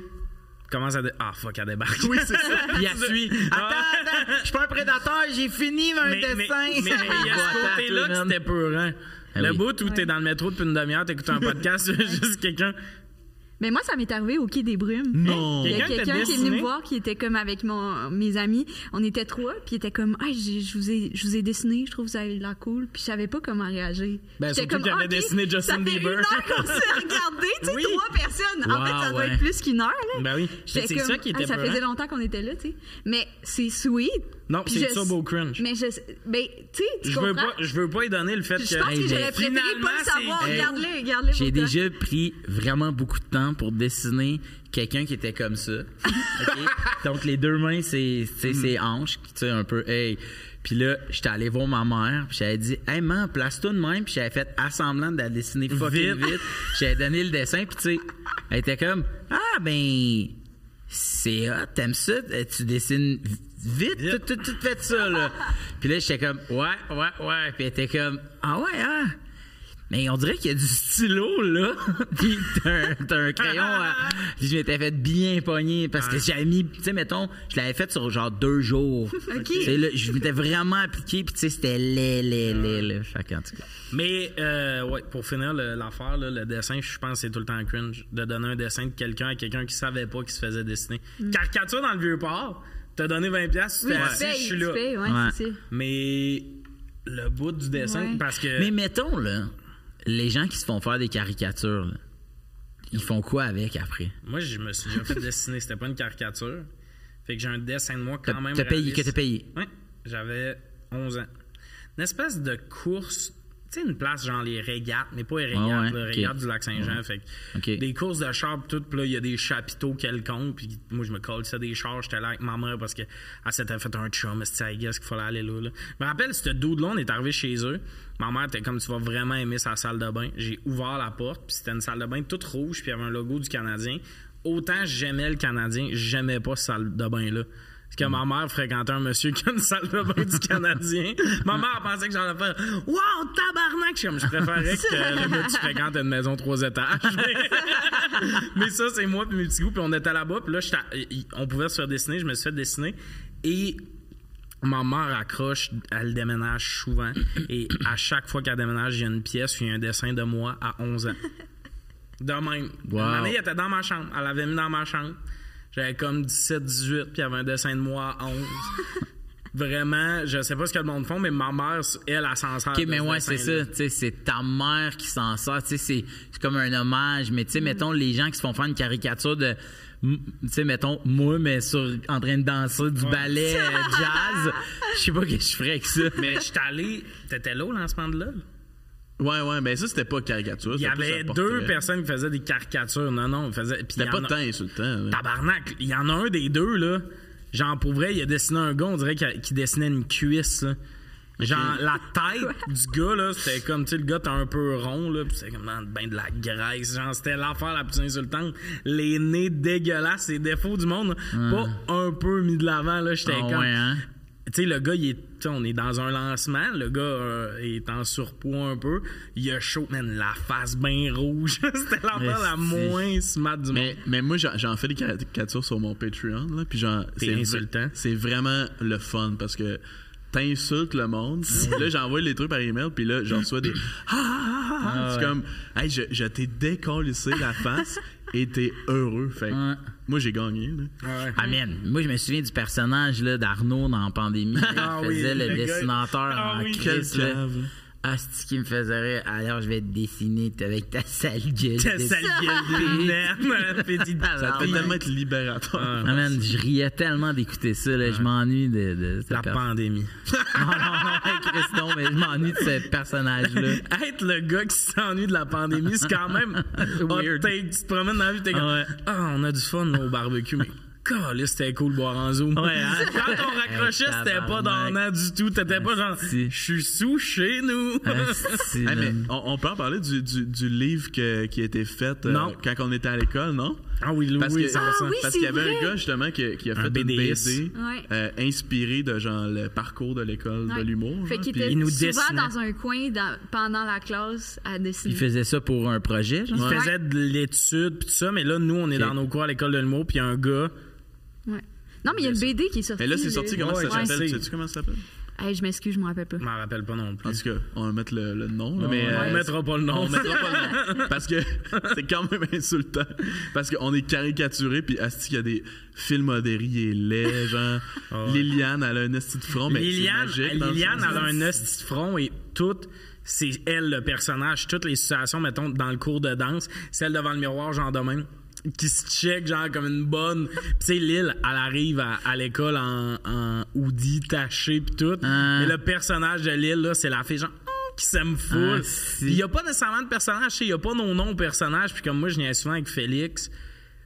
commence à dire Ah, fuck, elle débarque. Oui, c'est ça. Puis elle suit. Attends, attends, je suis pas un prédateur, j'ai fini un mais, dessin. mais- il y a ce côté-là que c'était peurant. Ah le oui. bout où t'es dans le métro depuis une demi-heure, t'écoutes un podcast, juste quelqu'un. Mais moi, ça m'est arrivé au Quai des Brumes. Non. Il y a Quelqu'un qui est venu me voir qui était comme avec mon, mes amis. On était trois, puis il était comme Ah, je vous ai, je vous ai dessiné, je trouve que vous avez l'air cool. Puis je savais pas comment réagir. Ben, surtout qu'il avait OK, dessiné Justin ça fait Bieber. Une heure qu'on s'est regardé, tu sais, Oui. trois personnes. en Wow, fait, ça doit ouais. être plus qu'une heure. Là. Ben oui. Mais c'est comme, ça qui était ah, Ça peurant. faisait longtemps qu'on était là, tu sais. Mais c'est sweet. Non, Puis c'est je- turbo cringe. Mais je, ben, tu sais, tu Je veux, comprends? pas, je veux pas y donner le fait Je que. pense que j'aurais mais préféré pas le savoir. Regarde-le, regarde-le. J'ai déjà pris vraiment beaucoup de temps pour dessiner quelqu'un qui était comme ça. Donc, les deux mains, c'est tu sais, ses hanches, tu sais, un peu, hey. Puis là, j'étais allé voir ma mère, puis j'avais dit, hey, man, place-toi de même, puis j'avais fait assemblant de la dessiner fucking Vite. vite. J'avais donné le dessin, puis tu sais, elle était comme, ah, ben, c'est hot, t'aimes ça? Tu dessines vite, tout, tout, tout fait ça, là. Puis là, j'étais comme, ouais, ouais, ouais. Puis elle était comme, ah ouais, hein? Mais on dirait qu'il y a du stylo, là. Puis t'as un, t'as un crayon. à- Puis je m'étais fait bien pogner parce que j'avais mis, tu sais, mettons, je l'avais fait sur genre deux jours. OK. Là, je m'étais vraiment appliqué, puis tu sais, c'était laid, laid, laid, là. Fait qu'en tout cas. Mais, euh, ouais, pour finir l'affaire, le dessin, je pense que c'est tout le temps cringe de donner un dessin de quelqu'un à quelqu'un qui savait pas qu'il se faisait dessiner. Caricature dans le vieux port, t'as donné 20$, piastres, tu Oui, assis, payes, je suis là. payes, ouais, Ouais. c'est ça. Mais le bout du dessin, Ouais. parce que. Mais mettons, là, les gens qui se font faire des caricatures, là, ils font quoi avec après? Moi, je me suis déjà fait dessiner. C'était pas une caricature. Fait que j'ai un dessin de moi quand même. t'as payé, que t'as payé. Ouais, j'avais 11 ans. Une espèce de course, tu sais, une place genre les régates, mais pas les régates, Ouais, ouais, les régates du lac Saint-Jean. Fait que des courses de chars, pis tout, puis là, il y a des chapiteaux quelconques, puis moi, je me colle ça des chars, j'étais là avec ma mère parce qu'elle s'était fait un chum, c'était I guess qu'il fallait aller là, là. Je me rappelle, ce dude-là, on est arrivé chez eux. Ma mère était comme, tu vas vraiment aimer sa salle de bain. J'ai ouvert la porte, puis c'était une salle de bain toute rouge, puis il y avait un logo du Canadien. Autant j'aimais le Canadien, j'aimais pas cette salle de bain-là. Parce que ma mère fréquentait un monsieur qui a une salle de bain du Canadien. ma mère pensait que j'allais faire Wow, tabarnak! Je suis comme, je préférais que le gars tu fréquentes une maison trois étages. Mais ça, c'est moi puis mes petits goûts. Puis on était là-bas. Puis là, on pouvait se faire dessiner. Je me suis fait dessiner. Et ma mère accroche, elle déménage souvent. Et à chaque fois qu'elle déménage, il y a une pièce où il y a un dessin de moi à 11 ans. De même. Wow. Une année, elle était dans ma chambre. Elle l'avait mis dans ma chambre. J'avais comme 17, 18, puis il y avait un dessin de moi à 11. Vraiment, je sais pas ce que le monde font, mais ma mère, elle, elle s'en sert. OK, mais ouais, c'est ça. Tu sais, c'est ta mère qui s'en sort. Tu sais, c'est c'est comme un hommage. Mais tu sais, mettons, les gens qui se font faire une caricature de. Tu sais, mettons, moi, mais sur, en train de danser du ballet euh, jazz, je sais pas ce que je ferais avec ça. Mais j'étais allé. T'étais là au lancement de LOL? Ouais, ouais, mais ça, c'était pas caricature. Il y avait deux personnes qui faisaient des caricatures. Non, non, y C'était pas de a- temps insultant. Tabarnak, il y en a un des deux, là. Genre, pour vrai, il a dessiné un gars, on dirait qu'il qu'il dessinait une cuisse, là. Genre, la tête du gars, là, c'était comme, tu sais, le gars, t'es un peu rond, là, pis c'était comme dans ben de la graisse. Genre, c'était l'affaire la plus insultante. Les nez dégueulasses, les défauts du monde, pas un peu mis de l'avant, là. J'étais Ah comme. ouais, hein? Tu sais, le gars, il est, on est dans un lancement. Le gars euh, est en surpoids un peu. Il a chaud, man, la face bien rouge. C'était l'affaire la moins smart du monde. Mais, mais moi, j'en fais des caricatures sur mon Patreon, là, puis genre, c'est insultant. C'est vraiment le fun parce que t'insultes le monde. puis là, j'envoie les trucs par email, puis là, j'en reçois des. Ah, ah, ah, ah. C'est comme, hey, je, je t'ai décollissé la face et t'es heureux. Fait Ouais. Moi, j'ai gagné. Là. Ouais. Ah, man, moi, je me souviens du personnage là, d'Arnaud dans Pandémie. Ah il oui, faisait le, dessinateur Ah en oui. crise. Ah, c'est qui me faisait rire? Alors, je vais te dessiner avec ta sale gueule. Ta sale gueule de merde, Ah, Ça ah, peut tellement être libérateur. Ah, man, je riais tellement d'écouter ça. Là. Je m'ennuie de, de cette La per- pandémie. Non, non, non, Chris, non, mais je m'ennuie de ce personnage-là. Être le gars qui s'ennuie de la pandémie, c'est quand même Weird. Tu te promènes dans la vie, t'es comme, Ah ouais. ah, on a du fun au barbecue, mais c'était cool boire en zoom. Ouais, hein? Quand on raccrochait, Hey, c'était pas donnant du tout. T'étais pas genre, je suis sous chez nous. Hey, mais on, on peut en parler du, du, du livre que- qui a été fait euh, Non. quand on était à l'école, non? Ah oui, Louis, Parce que-. Ah oui, Parce qu'il y avait vrai. un gars justement qui, qui a Un fait une. BD Ouais. euh, inspiré de genre le parcours de l'école de l'humour. Fait qu'il était il nous souvent dessinait. dans un coin dans- pendant la classe à dessiner. Il faisait ça pour un projet, genre? Il faisait de l'étude pis tout ça, mais là, nous, on est dans nos cours à l'école de l'humour, puis il y a un gars. Ouais. Non, mais il y a une BD qui est sortie. Mais là, c'est sorti, comment Ouais, ça s'appelle? sais. Sais-tu comment ça s'appelle? Hey, je m'excuse, je me rappelle pas. Je m'en rappelle pas non plus. En tout cas, on va mettre le, le nom. là, mais, on euh, mettra pas le nom. on mettra pas le nom. Parce que c'est quand même insultant. Parce qu'on est caricaturé, puis Asti, il y a des fils modérés et laids, genre. Liliane, elle a un esti de front, mais Liliane, c'est magique. le Liliane elle a un hostie de front et tout, c'est elle le personnage. Toutes les situations, mettons, dans le cours de danse, celle devant le miroir, genre de même, qui se check, genre comme une bonne. Puis tu sais, Lille, elle arrive à, à l'école en, en hoodie taché pis tout. Ah. Mais le personnage de Lille, là, c'est la fille, genre. oh, qui s'aime full. Ah, si. Puis il y a pas nécessairement de personnage, tu sais, il y a pas nos noms aux personnages. Puis comme moi, je viens souvent avec Félix.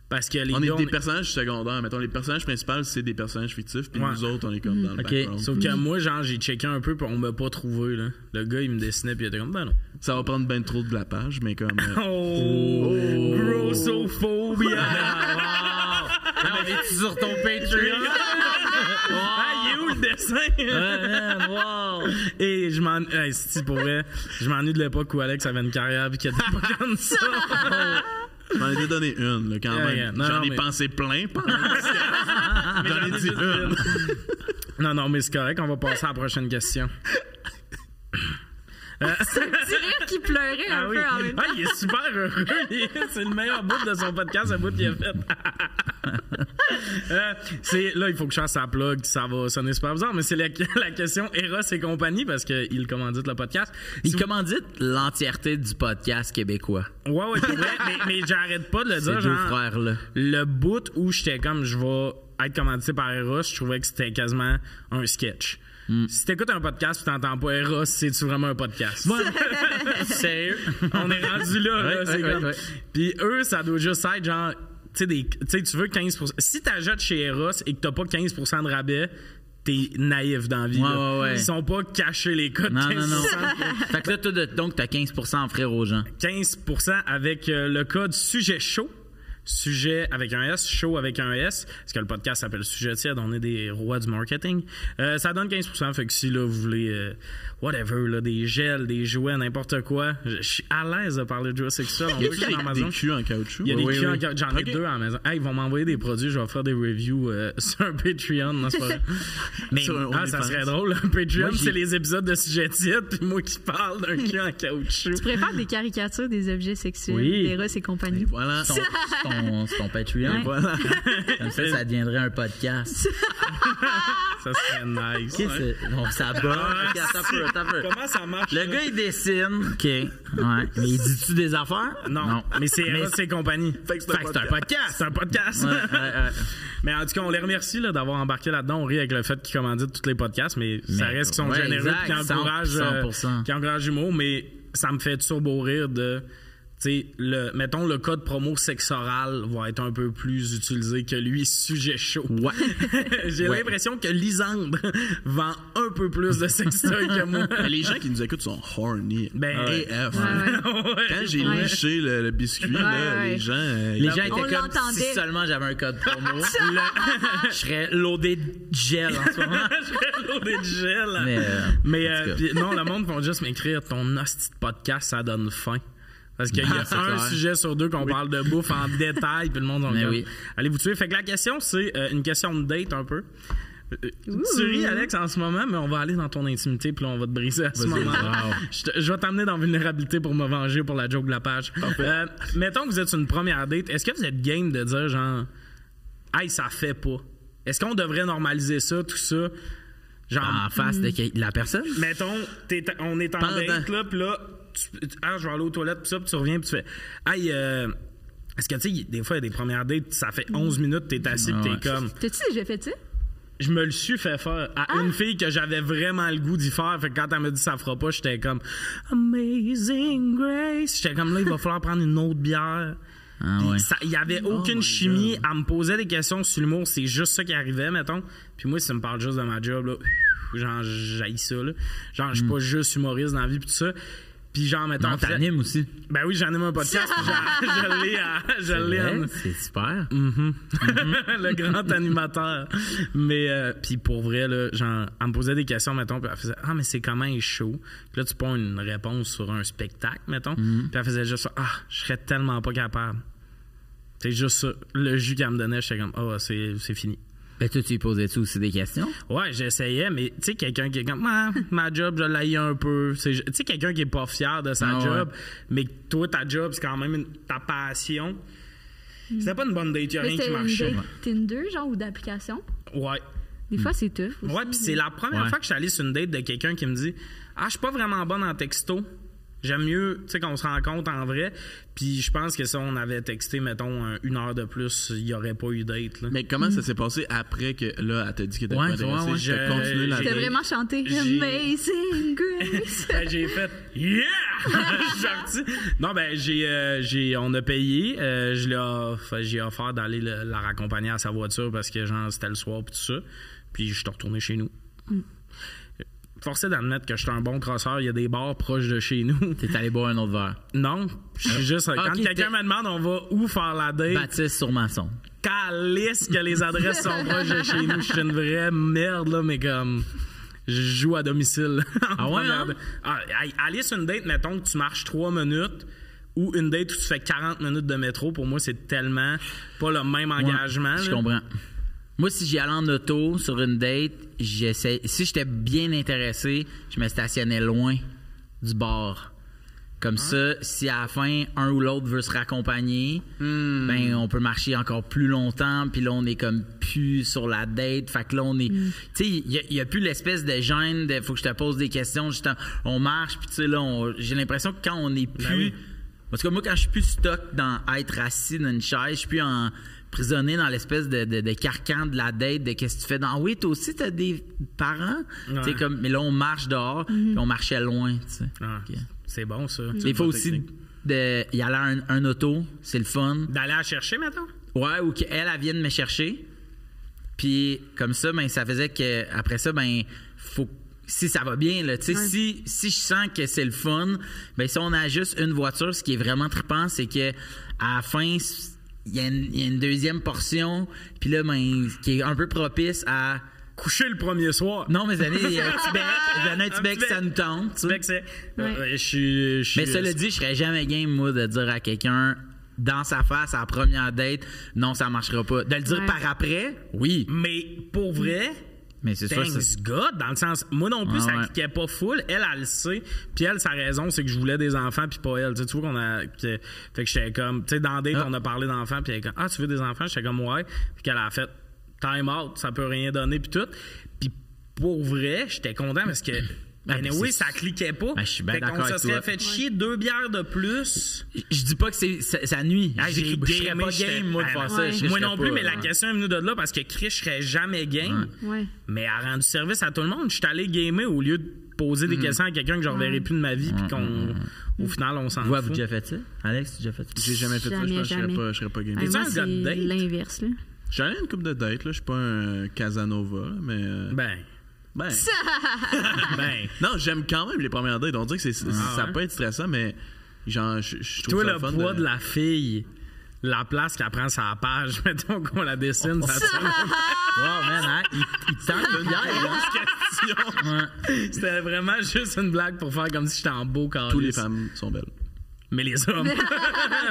Parce que les On est des personnages secondaires. Mettons, les personnages principaux, c'est des personnages fictifs, puis Ouais. nous autres, on est comme dans le background. Sauf que moi, genre, j'ai checké un peu, puis on m'a pas trouvé, là. Le gars, il me dessinait, puis il était comme, ben non. Ça va prendre bien trop de la page, mais comme. euh, Oh! Grossophobia! On est sur ton Patreon? Ah, il est où le dessin? Wow. Et je m'en. Hey, si pour vrai, je m'ennuie de l'époque où Alex avait une carrière et qu'il était pas comme ça. J'en ai déjà donné une, là, quand Yeah, même. yeah. Non, J'en non, ai mais- pensé plein pendant. J'en ai dit une. Non, non, mais c'est correct, on va passer à la prochaine question. Tu dirais qu'il pleurait un Ah oui. peu en même temps. Ah, il est super heureux. C'est le meilleur bout de son podcast, le bout qu'il a fait. Euh, c'est, là, il faut que je fasse sa plug, ça va sonner super bizarre, mais c'est la, la question Eros et compagnie parce qu'il commandite le podcast. Il Si vous- commandite l'entièreté du podcast québécois. Ouais, ouais, vrai, mais, mais j'arrête pas de le dire. deux Genre, frères-là. le bout où j'étais comme je vais être commandité par Eros, je trouvais que c'était quasiment un sketch. Hmm. Si t'écoutes un podcast et t'entends pas Eros, c'est-tu vraiment un podcast? Sérieux? On est rendu là, là, Ouais, c'est ouais, comme- ouais. Puis eux, ça doit juste être genre, tu sais, tu tu veux 15%. Si t'achètes chez Eros et que t'as pas 15% de rabais, t'es naïf dans la vie. Ouais, ouais. Ils sont pas cachés les codes. Non, 15%, non, non. fait que là, toi, de- donc, t'as 15 en frère aux gens. 15% avec euh, le code sujet chaud. Sujet avec un S, chaud avec un S, parce que le podcast s'appelle Sujet tiède, on est des rois du marketing. Euh, ça donne 15 fait que si là, vous voulez, euh, whatever, là, des gels, des jouets, n'importe quoi, je je suis à l'aise de parler de jouets sexuels. On Y veut y en ait des, culs en caoutchouc? Il y a des Oui, culs en oui. ca- J'en ai deux à la maison. Hey, ils vont m'envoyer des produits, je vais faire des reviews euh, sur un Patreon. Non, c'est pas vrai. Mais Sur ah, ça serait drôle. Un Patreon, c'est les épisodes de sujet tiède, puis moi qui parle d'un cul en caoutchouc. Tu préfères des caricatures des objets sexuels, Oui. des Ross et compagnie. Voilà. Ton, ton, c'est ton Patreon. Ouais. Voilà. Comme ça, ça deviendrait un podcast. Ça serait nice. C'est? Non, ça bat. Ah, peu. Comment ça marche? Le ça? gars, il dessine. OK. Ouais. Mais il dit-tu des affaires? Non, mais c'est Mais Eros et compagnie. Fait que c'est un Fait que c'est un podcast. C'est un podcast. Ouais, ouais, ouais. mais en tout cas, on les remercie là, d'avoir embarqué là-dedans. On rit avec le fait qu'ils commanditent tous les podcasts, mais, ça reste qu'ils sont ouais, généreux et qui encouragent, euh, 100%. qui encouragent l'humour. Mais ça me fait turbo rire de. Tu sais, le, mettons, le code promo sexe oral va être un peu plus utilisé que lui, sujet chaud. Ouais. J'ai Ouais. l'impression que Lisandre vend un peu plus de sextoy que moi. Les gens qui nous écoutent sont horny. Ben, AF. Ouais, ouais. Ouais. Quand j'ai Ouais. liché le, le biscuit, là, ouais. les gens. euh, Les gens étaient comme si seulement j'avais un code promo. Le- je serais loadé de gel en ce moment. Je vais loader de gel. Mais, euh, Mais euh, non, le monde va juste m'écrire ton hostie de podcast, ça donne faim. Parce qu'il y a Ah, c'est un sujet sur deux qu'on parle de bouffe en détail, puis le monde comme, oui. Allez vous tuer? Fait que la question, c'est euh, une question de date un peu. Euh, Tu ris, Alex, en ce moment, mais on va aller dans ton intimité, puis là, on va te briser à ce Vas-y. moment-là. Wow. Je, te- je vais t'amener dans vulnérabilité pour me venger pour la joke de la page. Euh, mettons que vous êtes une première date. Est-ce que vous êtes game de dire, genre, hey, ça fait pas? Est-ce qu'on devrait normaliser ça, tout ça? Genre, En face de de la personne? mettons, on est en Pendant. date, là, puis là, tu, ah, je vais aller aux toilettes, puis ça, puis tu reviens, puis tu fais, hey, euh, est-ce que, tu sais, des fois, il y a des premières dates, ça fait 11 minutes, t'es assis, puis Ah ouais. t'es comme, T'as-tu déjà fait ça? je me le suis fait faire à Ah! une fille que j'avais vraiment le goût d'y faire. Fait que quand elle me dit ça fera pas, j'étais comme Amazing Grace. J'étais comme là, il va falloir prendre une autre bière. Ah ouais. Il y avait aucune my chimie. Elle me posait des questions sur l'humour. C'est juste ça qui arrivait, mettons. Puis moi, si ça me parle juste de ma job, là, genre, j'haïs ça. Là. Genre, je suis pas juste humoriste dans la vie, puis tout ça. Puis genre, mettons. Non, t'animes aussi? Ben oui, j'anime un podcast. puis je je l'ai à- je l'ai C'est super. le grand animateur. Mais, euh, puis pour vrai, là, genre, elle me posait des questions, mettons, puis elle faisait Ah, mais c'est comment il est chaud. Puis là, tu prends une réponse sur un spectacle, mettons. Puis elle faisait juste ça Ah, je serais tellement pas capable. C'est juste ça. Le jus qu'elle me donnait, j'étais comme Ah, c'est c'est fini. Ben, toi, tu lui posais-tu aussi des questions? Ouais, j'essayais, mais tu sais, quelqu'un qui est comme, ah, ma job, je l'ai un peu. Tu sais, quelqu'un qui est pas fier de sa Ah ouais. job, mais que toi, ta job, c'est quand même une- ta passion. C'était pas une bonne date, y a Mais rien qui C'était une marchait. date Tinder, genre, ou d'application? Ouais. Des fois, c'est tough. aussi. Ouais, puis c'est la première Ouais. fois que je suis allé sur une date de quelqu'un qui me dit Ah, je suis pas vraiment bonne en texto. J'aime mieux, tu sais, qu'on se rencontre en vrai. Puis je pense que si on avait texté, mettons, un- une heure de plus, il y aurait pas eu date. Là. Mais comment ça s'est passé après que là, elle t'a dit qu'elle était Ouais, pas ouais, ouais. Je continué la T'as vraiment chanté J'ai- Amazing Grace. Ben, j'ai fait Yeah! Non, ben, j'ai, euh, j'ai, on a payé. euh, je l'ai j'ai offert d'aller le- la raccompagner à sa voiture parce que, genre, c'était le soir, puis tout ça. Puis je suis retourné chez nous. Forcé d'admettre que je suis un bon crosseur. Il y a des bars proches de chez nous. T'es allé boire un autre verre. Non, je suis juste. quand quelqu'un me demande on va où faire la date, Baptiste sur maçon. calisse que les adresses sont proches de chez nous. Je suis une vraie merde, là, mais comme. Je joue à domicile. Ah ouais, hein? Ah, aller sur une date, mettons que tu marches trois minutes ou une date où tu fais 40 minutes de métro, pour moi, c'est tellement pas le même engagement. Je comprends. Moi, si j'y allais en auto sur une date, j'essaie. Si j'étais bien intéressé, je me stationnais loin du bar. Comme ça, si à la fin, un ou l'autre veut se raccompagner, Hmm. ben on peut marcher encore plus longtemps. Puis là, on est comme plus sur la date. Fait que là, on est. Tu sais, il n'y a, plus l'espèce de gêne de faut que je te pose des questions. Juste en- on marche, puis tu sais, là, on- j'ai l'impression que quand on est plus. oui. Parce que moi, quand je suis plus stock dans être assis dans une chaise, je suis plus emprisonné dans l'espèce de, de- de carcan de la date, de qu'est-ce que tu fais dans. Oui, toi aussi, t'as des parents. Tu sais, comme, mais là, on marche dehors, puis on marchait loin, tu sais. Ah. C'est bon, ça. Il faut aussi de, y aller à un, un auto, c'est le fun. D'aller la chercher, mettons? Ouais, ou qu'elle, elle vienne me chercher. Puis comme ça, ben, ça faisait que après ça, ben, faut si ça va bien, là, tu sais, si, si je sens que c'est le fun, ben, si on a juste une voiture, ce qui est vraiment trippant, c'est que à la fin, il y, a une- il y a une deuxième portion, puis là, ben, qui est un peu propice à. Coucher le premier soir. Non, mais années, il y a un petit bec, un petit bec, ça nous tente. tu c'est. Ouais. Euh, je suis. je suis- Mais cela dit, je serais jamais game, moi, de dire à quelqu'un dans sa face à la première date, non, ça marchera pas. De le dire Ouais. par après, oui. Mais pour vrai. Mais c'est Thanks. God, dans le sens, moi non plus, Ah ça ouais. cliquait pas full. Elle, elle le sait. Puis elle, sa raison, c'est que je voulais des enfants, puis pas elle. Tu sais, tu vois qu'on a. que- fait que j'étais comme. Tu sais, dans Date, Ah. on a parlé d'enfants, puis elle est comme, ah, tu veux des enfants? J'étais comme, ouais. Puis qu'elle a fait time out, ça peut rien donner, puis tout. Puis pour vrai, j'étais content parce que. Ben, Ben, mais oui, ça cliquait pas. Ben, je suis bien d'accord se serait toi. fait chier deux bières de plus. Je dis pas que c'est ça, ça nuit. Ah, j'ai je serais pas game, moi, de Ben, faire ouais. ça. Je Moi non plus, pas, mais la ouais. question est venue de là parce que Chris, je serais jamais game. Ouais. Mais elle a rendu service à tout le monde. Je suis allé gamer au lieu de poser des questions à quelqu'un que je reverrai plus de ma vie, puis qu'on, au final, on s'en Vous, fout. avez déjà fait ça? Alex, tu as déjà fait ça? J'ai jamais fait ça, je pense que je serais pas, je serais pas game. Ah, Es-tu moi, un gars de c'est date? l'inverse, là. J'ai allé à une coupe de date, là. Je suis pas un Casanova, mais. euh, Ben, ben. ben. Non, j'aime quand même les premières dates. On dirait que c'est, ça ouais? peut être stressant, mais genre, je, je trouve Toi, ça le fun poids de... la fille, la place qu'elle prend sa page, mettons qu'on la dessine, ça tient Wow, man, hein? Il, il tente une bière, question. C'était vraiment juste une blague pour faire comme si j'étais en beau carré. Tous les femmes sont belles. Mais les hommes.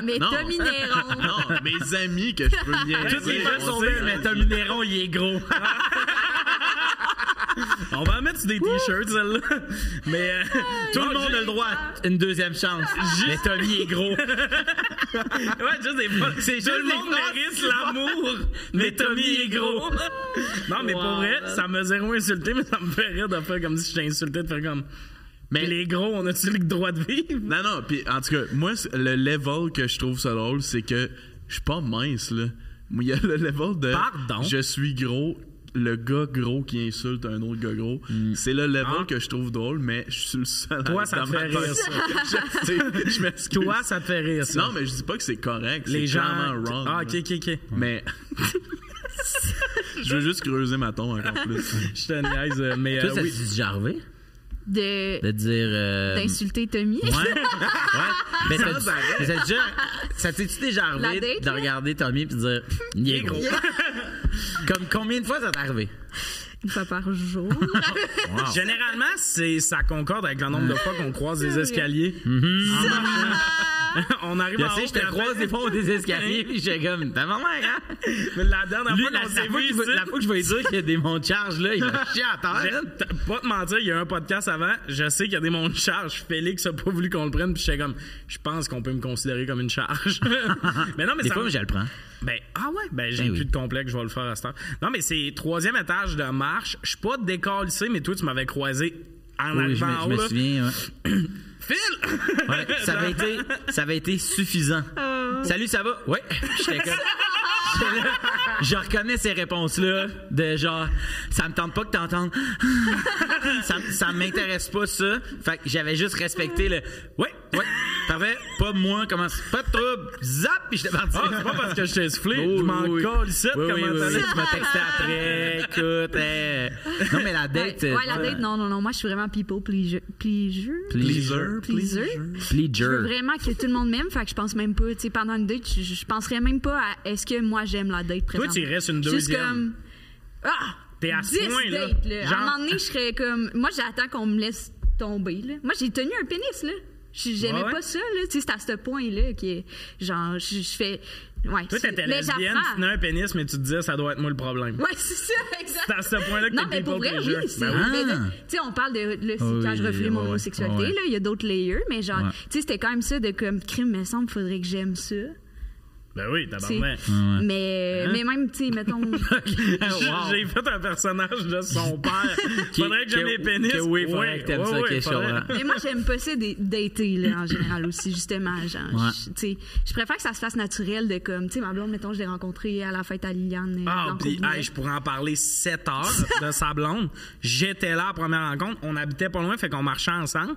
Mais Non. Tommy Néron. Non, mes amis que je peux bien Toutes les femmes sont belles, mais Tommy Néron, il est gros. On va en mettre sur des t-shirts, celle-là. Mais euh, Tout le monde a le droit à une deuxième chance. Mais Tommy est gros. Ouais, juste des fois. C'est Tout le monde mérite l'amour, mais Tommy est gros. non, mais pour vrai, ça m'a zéro insulté, mais ça me fait rire de faire comme si j'étais insulté, de faire comme. Mais les gros, on a-tu le droit de vivre? Non, non, puis en tout cas, moi, le level que je trouve ça drôle, c'est que je suis pas mince, là. Il y a le level de. Pardon? Je suis gros. Le gars gros qui insulte un autre gars gros, c'est le level Ah. que je trouve drôle, mais je suis le seul. Toi, à- ça dans te fait rire, ça. je, sais, je m'excuse. Toi, ça te fait rire, ça. Non, mais je dis pas que c'est correct. les c'est gens. clairement wrong. Ah, ok, ok, ok. Mais. je veux juste creuser ma tombe encore plus. Je te niaise, euh, mais Toi, euh, ça oui. dit déjà arrivé? De- De dire. euh, D'insulter Tommy. Ouais. ouais. Mais arrêt. mais ça, déjà, ça t'est-tu déjà arrivé de regarder Tommy et de dire il est gros? Comme combien de fois ça t'est arrivé? Une fois par jour. Généralement, c'est ça concorde avec le nombre de fois qu'on croise des escaliers. on arrive Je en sais, haut, je te croise des fois au des escaliers puis j'ai comme t'as vraiment hein? Mais la dernière Lui, fois la, qu'on la s'est fois vu qu'il va- ici, la fois que je vais lui dire qu'il y a des monts de charge là, il va chier à j'ai- terre. t- pas te mentir, il y a un podcast avant, je sais qu'il y a des monts de charge. Félix a pas voulu qu'on le prenne, puis j'étais comme, je pense qu'on peut me considérer comme une charge. mais non, mais Des ça fois, me- je le prends. Ben, ah ouais, ben j'ai Ben plus oui. de complexe, je vais le faire à cette heure. Non, mais c'est troisième étage de marche. Je suis pas décalissé, mais toi, tu m'avais croisé en Oui, je me, je souviens. ouais. Phil! Ouais, ça avait été, ça avait été suffisant. Salut, ça va? Ouais. J'étais comme- Je reconnais ces réponses-là de genre, ça me tente pas que t'entendes. ça, ça m'intéresse pas ça. Fait que j'avais juste respecté le, ouais, ouais. Parfait, pas moi, commence. Pas de trouble. Zap, puis j'étais parti. Ah, c'est pas parce que je t'ai soufflé. Oui, je m'en oui, oui. colle ici. Oui, oui, comment oui, oui, tu m'as texté après. Écoute, eh. Non, mais la date. Ouais, ouais, la date, non, non, non. Moi, je suis vraiment people pleaser. Pleaser? Pleaser. Pleaser. Je veux vraiment que tout le monde m'aime, fait que je pense même pas, tu sais, pendant une date, je, je penserais même pas à est-ce que moi j'aime la date Toi, présentement. tu restes une Juste deuxième. comme, ah! T'es à ce 10 point-là. dates, là. Genre- À un moment donné, je serais comme, moi, j'attends qu'on me laisse tomber, là. Moi, j'ai tenu un pénis, là. J'aimais Ouais, ouais. pas ça, là. Tu sais, c'est à ce point-là que, genre, je, je fais, ouais. Toi, c'est- t'étais lesbienne, tu tenais un pénis, mais tu te disais, ça doit être moi le problème. Ouais, c'est ça, exact. C'est à ce point-là que Non, t'es mais pour people vrai, oui. c'est- Ben oui. Tu sais, on parle de le oui, quand je reflète mon homosexualité, Ouais. là, il y a d'autres layers, mais genre, Ouais. tu sais, c'était quand même ça de comme crime, me semble, faudrait que j'aime ça. Ben oui, tabarnak. Mais, Hein? mais même, tu sais, mettons. J'ai- J'ai fait un personnage de son père. Qui- faudrait que j'aime les pénis. que oui, faudrait Ouais, que t'aimes ouais, ça, ouais, comprends. mais moi, j'aime pas ça des dater, là, en général aussi, justement. Genre, Ouais. je- tu sais, je préfère que ça se fasse naturel de comme, tu sais, ma blonde, mettons, je l'ai rencontrée à la fête à Liliane. euh, Ah, dans puis hey, je pourrais en parler 7 heures de sa blonde. J'étais là à la première rencontre. On habitait pas loin, fait qu'on marchait ensemble.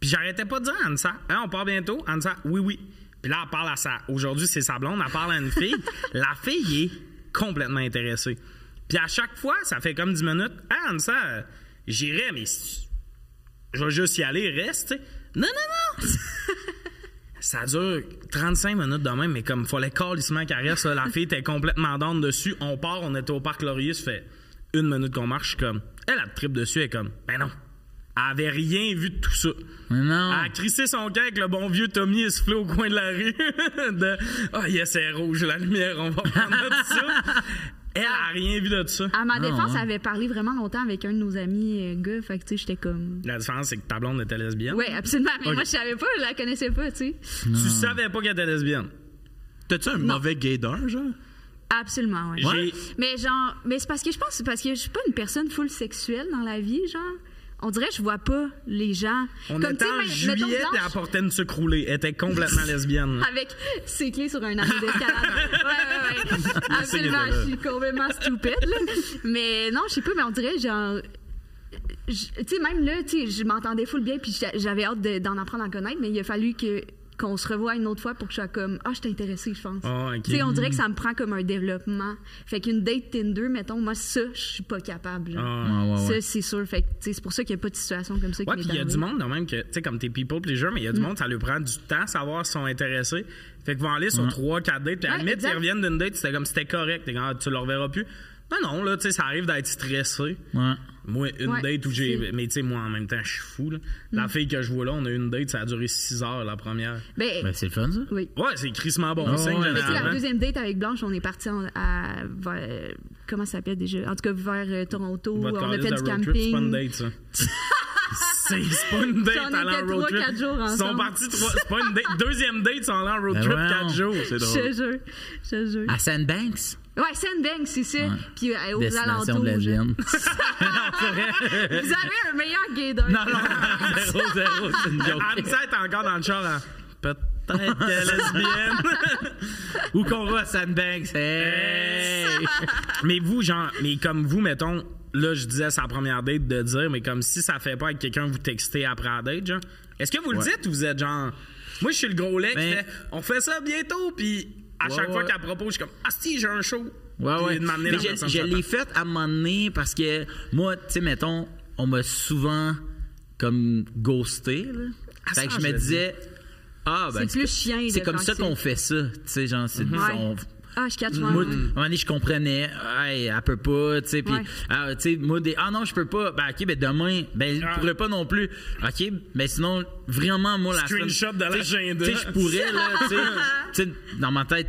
Puis j'arrêtais pas de dire à Anissa, Hein, on part bientôt? Anissa, oui, oui. Puis là, elle parle à sa. Aujourd'hui, c'est sa blonde, elle parle à une fille. la fille est complètement intéressée. Puis à chaque fois, ça fait comme 10 minutes. Ah, Anissa, euh, j'irai, mais je vais juste y aller, reste. Non, non, non! Ça dure 35 minutes de même, mais comme fallait calissement caresse, là, la fille était complètement down dessus. On part, on était au parc Laurier, ça fait une minute qu'on marche, je suis comme. Elle a trip dessus, elle est comme. Ben non. Elle avait rien vu de tout ça. Mais non. Elle a crissé son camp avec le bon vieux Tommy essoufflé au coin de la rue. de Ah, yes, c'est rouge, la lumière, on va prendre de ça. Elle a rien vu de ça. À ma Ah, défense, ouais. elle avait parlé vraiment longtemps avec un de nos amis euh, gars, fait que, tu sais, j'étais comme. La différence, c'est que ta blonde était lesbienne. Ouais, absolument, mais moi, je savais pas, je la connaissais pas, tu sais. Tu savais pas qu'elle était lesbienne. T'as-tu un mauvais gaydar, genre? Absolument, ouais. J'ai- Mais genre, mais c'est parce que je pense, c'est parce que je suis pas une personne full sexuelle dans la vie, genre. On dirait que je vois pas les gens. On Comme, et Blanche, elle portait une sucre roulée. Elle était complètement lesbienne. Avec ses clés sur un anneau d'escalade. ouais, ouais, ouais. Absolument, je suis complètement stupide, là. Mais non, je sais pas, mais on dirait, genre. Tu sais, même là, tu sais, je m'entendais full bien, puis j'a- j'avais hâte de- d'en apprendre à connaître, mais il a fallu que qu'on se revoie une autre fois pour que je sois comme ah je t'ai intéressée je pense Ah, tu sais on dirait que ça me prend comme un développement fait qu'une date Tinder mettons moi ça je suis pas capable. Ah. Ouais, ouais, ouais. ça c'est sûr fait que tu sais, c'est pour ça qu'il n'y a pas de situation comme ça qui Ouais, puis il y a du monde, de même que, tu sais, comme t'es people pleasure, mais il y a Mm. du monde, ça lui prend du temps à savoir s'ils sont intéressés. Fait qu'ils vont aller sur 3, 4 dates, puis à limite, ils reviennent d'une date, c'était comme c'était correct. Ah, tu le reverras plus. Non, non, là, tu sais, ça arrive d'être stressé. Ouais. Moi, une Ouais, date où j'ai. c'est- Mais tu sais, moi, en même temps, je suis fou, là. La fille que je vois là, on a eu une date, ça a duré 6 heures, la première. ben, Ben, c'est le fun, ça. oui Ouais, c'est crissement bon ouais. Sais, la deuxième date avec Blanche, on est parti à, vers- comment ça s'appelle déjà? En tout cas, vers euh, Toronto. Votre on a fait du trip, c'est pas une camping. date, ça. c'est c'est pas une date allant road trois, trip. quatre jours Ils sont ensemble. partis trois. C'est pas une date. Deuxième date, ils sont allés en road Ben trip voyons. 4 jours. C'est Je drôle. te jure. Je te jure. À Sandbanks? Ouais, Sandbank, c'est ça. Puis euh, aux Destination alentours. de lesbienne. Vous avez un meilleur gaydar. non, non, zéro, zéro, c'est une joke. Anissa est encore dans le char à peut-être qu'elle est lesbienne. Où qu'on va à Sandbanks? Hey! mais vous, genre, mais comme vous, mettons, là, je disais sa première date de dire, mais comme si ça fait pas avec quelqu'un, vous textez après la date, genre. Est-ce que vous le dites ou vous êtes genre. Moi, je suis le gros lait qui Ben- fait on fait ça bientôt, puis à Ouais, chaque fois qu'elle propose, je suis comme ah, si, j'ai un show. Ouais, ouais. Mais je, je l'ai fait à un moment donné parce que moi, tu sais, mettons, on m'a souvent comme ghosté. Là. Ah, fait que je me disais, ah, ben, C'est plus chien C'est comme ça qu'on fait ça. Tu sais, genre, c'est. Ouais. on- Ah, je catch moi, moi. à un moment donné, je comprenais, hey, elle peut pas, tu sais, puis, ah, tu sais, moi, des, ah non, je peux pas, ben, ok, ben, demain, ben, je Ah. pourrais pas non plus. Ok, ben, sinon, vraiment, moi, la semaine- Screenshot de tu sais, l'agenda. Tu sais, je pourrais, là, tu sais, dans ma tête,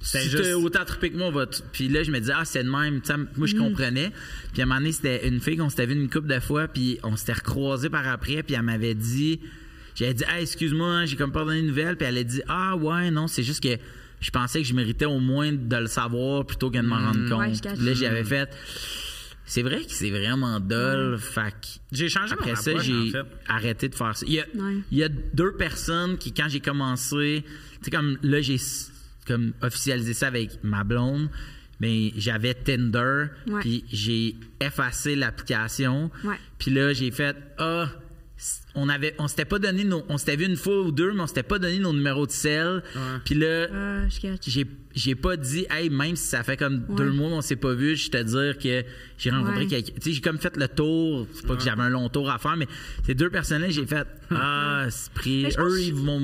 si juste- autant trippé que moi, on va puis là, je me disais, ah, c'est de même, tu sais, moi, je comprenais. Puis à un moment donné, c'était une fille qu'on s'était vu une couple de fois, puis on s'était recroisés par après, puis elle m'avait dit, j'avais dit, ah, excuse-moi, j'ai comme pas donné une nouvelle, puis elle a dit, ah, ouais, non, c'est juste que je pensais que je méritais au moins de le savoir plutôt que de m'en rendre compte. Ouais, là, j'avais fait, c'est vrai que c'est vraiment dull, fait que J'ai changé après mon ça, j'ai en fait. arrêté de faire ça. Il y, a, Ouais. il y a deux personnes qui, quand j'ai commencé, tu sais, comme là, j'ai comme officialisé ça avec ma blonde, mais j'avais Tinder, puis j'ai effacé l'application. Puis là, j'ai fait, ah, on avait on s'était pas donné nos on s'était vu une fois ou deux mais on s'était pas donné nos numéros de sel. Puis là Ah, j'ai j'ai pas dit hey même si ça fait comme Ouais. deux mois on s'est pas vu je te dire que j'ai rencontré Ouais. quelqu'un. Tu sais j'ai comme fait le tour. C'est pas que j'avais un long tour à faire mais ces deux personnes là j'ai fait ah c'est pris. Eux ils vont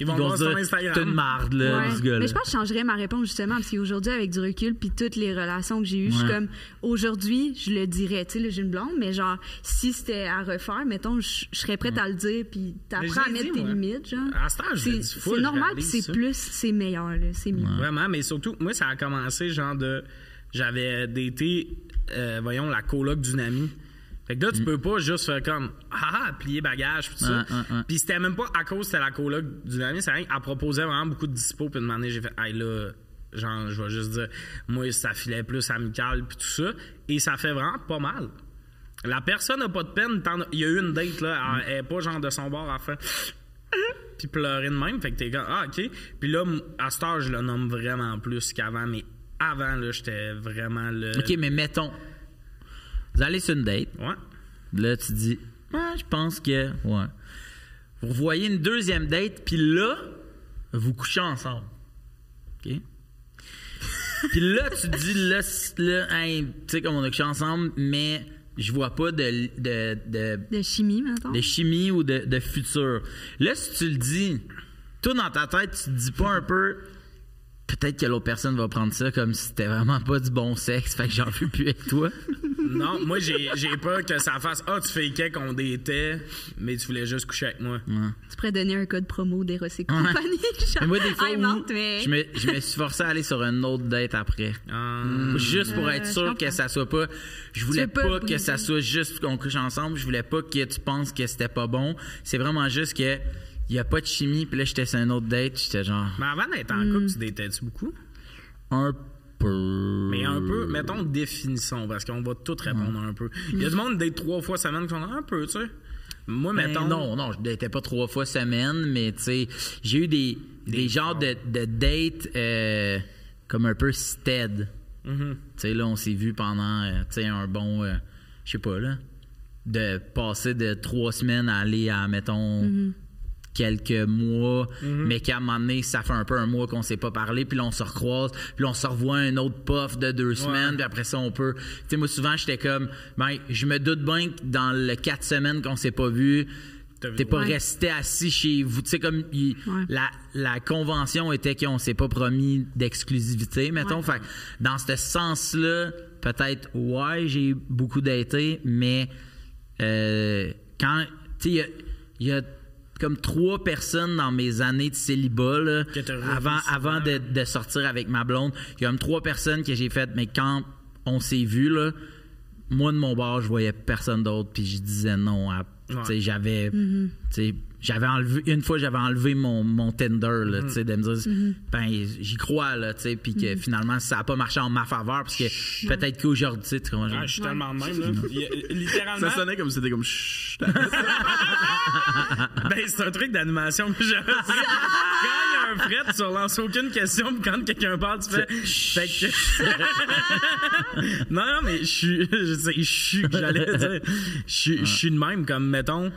Ils vont voir sur dire t'es une marde là Ouais. ce gars là. Mais je pense que je changerais ma réponse justement parce qu'aujourd'hui, avec du recul, puis toutes les relations que j'ai eues, je suis comme aujourd'hui, je le dirais. Tu sais, j'ai une blonde, mais genre, si c'était à refaire, mettons, je, je serais prête à le dire, puis t'apprends à mettre dit, tes moi. limites, genre. Cet âge, je C'est normal, puis c'est ça. plus, c'est meilleur, là, c'est mieux. Vraiment, mais surtout, moi, ça a commencé genre de. J'avais daté, euh, voyons, la coloc d'une amie. Fait que là, tu peux pas juste faire comme, ah, ah, plier bagage, pis tout ça. Ouais, ouais. Puis c'était même pas à cause c'était la coloc d'une amie, c'est rien qu'elle proposait vraiment beaucoup de dispo, puis une année, j'ai fait, hey là, genre, je vais juste dire, moi, ça filait plus amical, puis tout ça. Et ça fait vraiment pas mal. La personne n'a pas de peine. Il y a eu une date, là, elle est pas genre de son bord à faire puis pleurer de même. Fait que t'es comme, ah, OK. Puis là, à cette heure, je le nomme vraiment plus qu'avant, mais avant, là, j'étais vraiment le. ok mais mettons vous allez sur une date Ouais. Là, tu dis, ah, je pense que. Ouais. Vous voyez une deuxième date, puis là, vous couchez ensemble. OK? puis là, tu dis, là hey, tu sais, comme on a couché ensemble, mais je vois pas de, de, de, De chimie, maintenant. de chimie ou de, de futur. Là, si tu le dis, toi, dans ta tête, tu te dis pas un peu. Peut-être que l'autre personne va prendre ça comme si c'était vraiment pas du bon sexe, fait que j'en veux plus avec toi. Non, moi, j'ai j'ai peur que ça fasse, ah, tu fakais qu'on était, mais tu voulais juste coucher avec moi. Tu pourrais donner un code promo d'Eros et compagnie. genre, Mais moi, des fois, où mais- je, me, je me suis forcé à aller sur une autre date après. Ah. Juste pour Euh, être sûr que ça soit pas. Je voulais pas pas, que briser. ça soit juste qu'on couche ensemble. Je voulais pas que tu penses que c'était pas bon. C'est vraiment juste que. Il y a pas de chimie, puis là, j'étais sur une autre date, j'étais genre. Mais avant d'être en couple, tu datais-tu beaucoup? Un peu. Mais un peu, mettons, définissons, parce qu'on va tout répondre un peu. Il y a du monde qui date trois fois semaine qui font un peu, tu sais. Moi, Ben, mettons. non, non, je datais pas trois fois semaine, mais tu sais, j'ai eu des, des, genres de, de dates euh, comme un peu stead. Mhm. Tu sais, là, on s'est vu pendant, euh, tu sais, un bon, euh, je sais pas, là, de passer de trois semaines à aller à, mettons, quelques mois, mais qu'à un moment donné, ça fait un peu un mois qu'on s'est pas parlé, puis là, on se recroise, puis là, on se revoit un autre puff de deux semaines, puis après ça, on peut... Tu sais, moi, souvent, j'étais comme, ben, je me doute bien que dans le quatre semaines qu'on s'est pas vu, T'es pas Ouais. resté assis chez vous. Tu sais, comme il- Ouais. la, la convention était qu'on s'est pas promis d'exclusivité, mettons. Ouais. Fait dans ce sens-là, peut-être, ouais, j'ai beaucoup daté, mais euh, quand. Tu sais, il y a- il y, a comme trois personnes dans mes années de célibat, là, avant, avant de, de sortir avec ma blonde. Il y a comme trois personnes que j'ai faites, mais quand on s'est vu, là, moi, de mon bord, je voyais personne d'autre, puis je disais non à. tu sais, Ouais. J'avais. tu sais, J'avais enlevé. Une fois, j'avais enlevé mon, mon Tinder, là, tu sais, de me dire, ben, j'y crois, là, tu sais, puis que finalement, ça n'a pas marché en ma faveur, parce que peut-être qu'aujourd'hui, tu sais, comprends, Ah, je suis tellement de même, là. Il a- littéralement. Ça sonnait comme si c'était comme chut. Ben, c'est un truc d'animation. Puis je- quand il y a un fret, tu relances aucune question. Puis quand quelqu'un parle, tu fais. Fait que- non, non, mais je suis. Je sais, je suis. J'allais dire. Je suis- je suis de même, comme, mettons.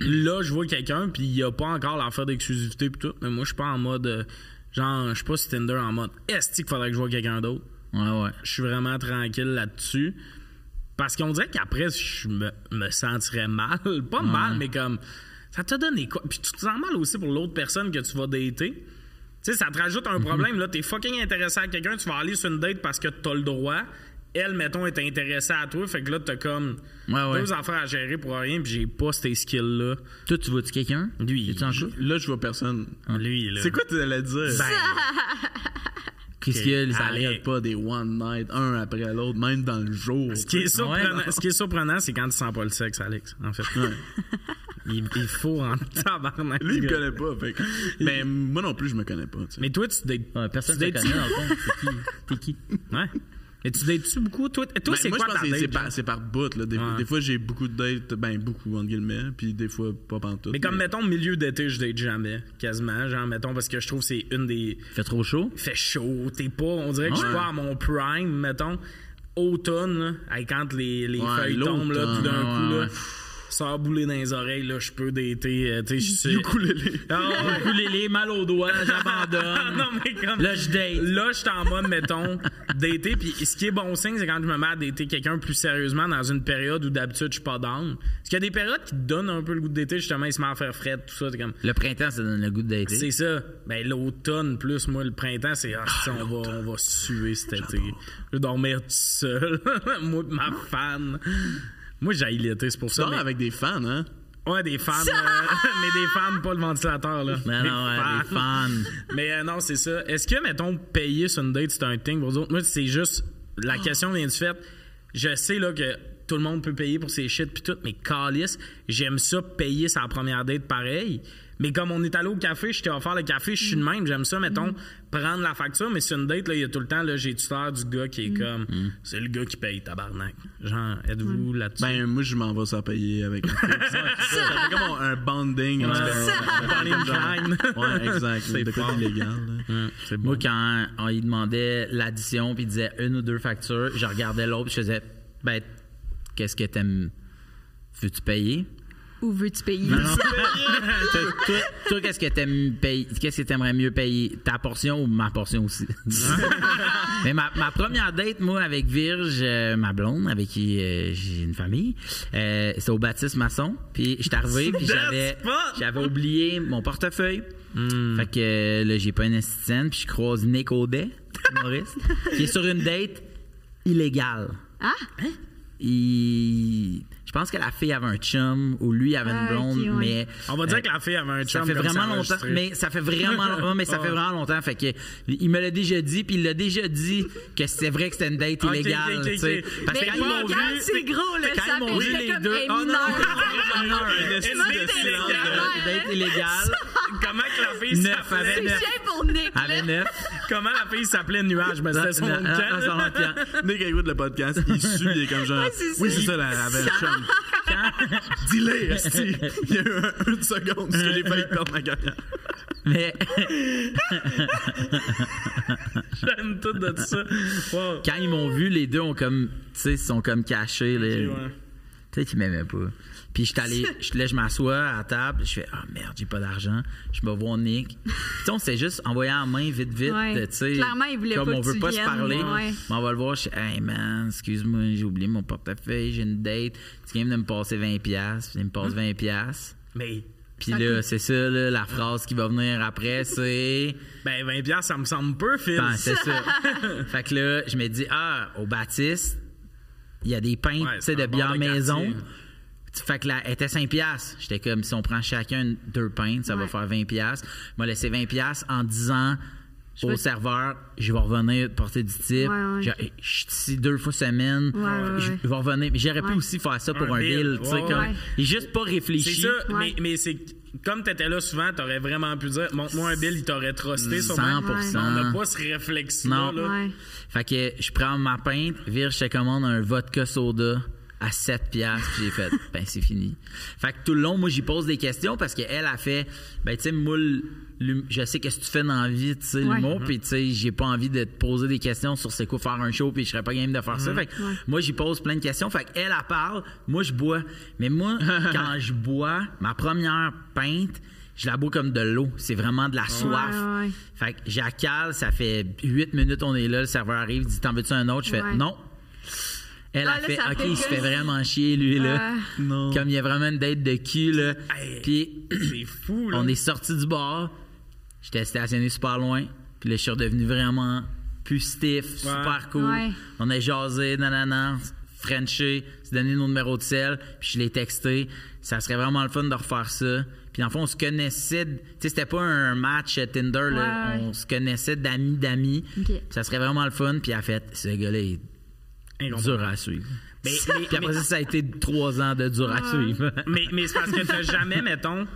Là, je vois quelqu'un, puis il n'y a pas encore l'affaire d'exclusivité, puis tout. Mais moi, je suis pas en mode. euh, Genre, je suis pas sur Tinder en mode. Est-ce qu'il faudrait que je vois quelqu'un d'autre? Ouais, ouais. je suis vraiment tranquille là-dessus. Parce qu'on dirait qu'après, je me, me sentirais mal. Pas mal, mais comme. Ça t'a donné quoi? Puis tu te sens mal aussi pour l'autre personne que tu vas dater. Tu sais, ça te rajoute un problème. Là, t'es fucking intéressé à quelqu'un, tu vas aller sur une date parce que t'as le droit. Elle, mettons, est intéressée à toi. Fait que là, t'as comme Ouais, ouais. deux affaires à gérer pour rien, puis j'ai pas ces skills-là. Toi, tu vois-tu quelqu'un? Lui, Es-tu en? Là, je vois personne. Lui, là. C'est quoi tu allais dire? Ben, Qu'est-ce qu'il y a, les Ça Allez. arrête pas des one night, un après l'autre, même dans le jour. Ce qui est surprenant, Ah ouais? ce qui est surprenant, c'est quand tu sens pas le sexe, Alex, en fait. il, il faut en tabarnak. Lui, il me connaît pas. Fait que- Mais moi non plus, je me connais pas. Mais toi, tu dates. Ouais, personne ne te connaît, dans le fond. C'est qui? T'es qui? Ouais. Mais tu dates-tu beaucoup? Toi, toi Ben, c'est moi, quoi je pense ta date? par, c'est par bout. Là. Des, Ouais. des fois, j'ai beaucoup de dates, ben beaucoup, entre guillemets, puis des fois, pas pantoute. Mais comme, mettons, milieu d'été, je date jamais, quasiment. Genre, mettons, parce que je trouve que c'est une des. Fait trop chaud? Il fait chaud, t'es pas. On dirait que je suis pas à mon prime, mettons. Automne, là, quand les, les Ouais, feuilles tombent, là, tout d'un coup, ouais, là. ouais. Sans bouler dans les oreilles, là, je peux dater. euh, tu sais, je. Ukulélé. Ah. Ukulélé, mal aux doigts, j'abandonne. non, mais comme. Là, je date. Là, je suis en mode, mettons, dater. Puis ce qui est bon signe, c'est quand je me mets à dater quelqu'un plus sérieusement dans une période où d'habitude je suis pas down. Parce qu'il y a des périodes qui te donnent un peu le goût de dater, justement, il se met à faire fret, tout ça. t'es comme. Le printemps, ça donne le goût de dater. C'est ça. Ben, l'automne, plus moi, le printemps, c'est. Ah, si, on, va, on va suer cet été. Je vais dormir tout seul. moi, ma fan. Moi, j'ai l'été, c'est pour ça. Mais- avec des fans, hein? Ouais, des fans. euh, mais des fans, pas le ventilateur, là. Non, Des non, ouais, des fans. mais euh, non, c'est ça. Est-ce que, mettons, payer sur une date, c'est un thing pour vous autres? Moi, c'est juste. La question vient du fait. Je sais, là, que tout le monde peut payer pour ses shit puis tout, mais calice, j'aime ça payer sa première date pareil. Mais comme on est allé au café, je t'ai offert le café, je suis de même. J'aime ça, mettons, prendre la facture, mais sur une date, là, il y a tout le temps, là, j'ai tuteur du gars qui est comme. C'est le gars qui paye, tabarnak. Genre, êtes-vous là-dessus? Ben, moi, je m'en vais sans payer avec un. Ça fait comme un bonding. montagnes. Ouais, exact. C'est illégal. c'est Moi, quand on lui demandait l'addition, puis il disait une ou deux factures, je regardais l'autre, puis je faisais, ben, qu'est-ce que t'aimes? Veux-tu payer? Où veux-tu payer? Non, non. toi, toi- toi, qu'est-ce que t'aimes payer? Qu'est-ce que t'aimerais mieux payer? Ta portion ou ma portion aussi? Mais ma, ma première date, moi, avec Virge, euh, ma blonde, avec qui euh, j'ai une famille, euh, c'était au Baptiste Masson. Puis j'étais arrivé, puis j'avais, j'avais oublié mon portefeuille. Fait que là, j'ai pas une assistante, puis je croise Nick Audet, humoriste, qui est sur une date illégale. Ah? Il... Je pense que la fille avait un chum ou lui avait une Ah, blonde, ouais. mais On va dire que la fille avait un ça chum fait comme vraiment longtemps. Mais ça fait vraiment, ouais, mais ça fait vraiment longtemps. Fait que il me l'a déjà dit, puis il l'a déjà dit que c'était vrai que c'était une date Ok, illégale. ok, ok, tu sais. ok. Parce que Mais quand ils m'ont vu, illégal, c'est gros, là. quand Ça ils m'ont fait vu les comme, deux. Oh, non, Date illégale. Comment que la fille s'appelait? avec C'est neuf. Comment la fille s'appelait Nuage? Ben, c'était son nom de camp. Nick écoute le podcast, il suit, il est comme genre. Oui, c'est ça, elle avait un chum. Dis-le, esti. Il y a eu un- une seconde parce que j'ai failli perdre ma carrière. Mais J'aime tout de ça. Wow. quand ils m'ont vu, les deux ont comme, tu sais, sont comme cachés. ouais. Tu sais qu'ils m'aimaient pas. Puis je allé, je, là, je m'assois à la table, je fais Ah merde, j'ai pas d'argent. Je me vois Nick. Puis tu sais, on s'est juste envoyé en main vite, vite. Ouais. tu sais. Clairement, il voulait comme pas on veut pas viennes, se parler. ouais. Mais on va le voir. Je fais Hey man, excuse-moi, j'ai oublié mon portefeuille, j'ai une date. Tu viens de me passer 20$. Puis il me passe 20$. Mais, Puis là, c'est ça, là, la phrase qui va venir après, c'est. ben, 20 piastres, ça me semble peu, Phil. Ben, c'est ça. fait que là, je me dis, ah, au Baptiste, il y a des pintes Ouais, tu sais, c'est de bière maison. quartier. Fait que là, elle était 5 piastres. J'étais comme, si on prend chacun deux pintes, ça va Ouais. faire 20 piastres. M'a laissé 20 piastres en disant au serveur, je vais revenir porter du type. Ouais, ouais. Je je suis ici deux fois semaine. Ouais, ouais, je ouais. vais revenir. Mais j'aurais pu Ouais. aussi faire ça pour Un un, bill. bill. tu sais, Ouais, comme- ouais. Juste pas réfléchi. C'est ça, Ouais. mais, mais c'est comme t'étais là souvent, t'aurais vraiment pu dire montre-moi un bill, il t'aurait trusté sûrement. 100%. On n'a pas ce réflexe-là. Non. là. Ouais. Fait que je prends ma pinte, vire, je te commande un vodka soda à 7 piastres, puis j'ai fait, ben c'est fini. Fait que tout le long, moi, j'y pose des questions parce qu'elle a fait, ben tu sais, moi, l'hum- je sais qu'est-ce que tu fais dans la vie, tu sais, Ouais. l'humour, puis tu sais, j'ai pas envie de te poser des questions sur c'est quoi faire un show, puis je serais pas game de faire ça. Fait que moi, j'y pose plein de questions. Fait qu'elle, elle parle, moi, je bois. Mais moi, quand je bois, ma première pinte, je la bois comme de l'eau. C'est vraiment de la soif. ouais, ouais. Fait que j'accale, ça fait 8 minutes, on est là, le serveur arrive, dit T'en veux-tu un autre? Je fais Ouais. Non. Elle Ah, a là, fait OK, il se fait vraiment chier, lui, là. Ah. Non. Comme il y a vraiment une date de cul, là. Hey. Puis C'est fou, là. on est sorti du bar, j'étais stationné super loin, puis là, je suis redevenu vraiment plus stiff, super cool. Ouais. On a jasé, nanana, Frenché, s'est donné nos numéros de sel, puis je l'ai texté. Ça serait vraiment le fun de refaire ça. Puis en fond, on se connaissait, de- tu sais, c'était pas un match Tinder, là. Ouais, on se connaissait d'amis d'amis. Ça serait vraiment le fun, puis elle a fait, ce gars-là est dur à suivre. Mais, mais- Puis après ça, ça a été trois ans de dur à suivre. mais, mais c'est parce que t'as jamais, mettons.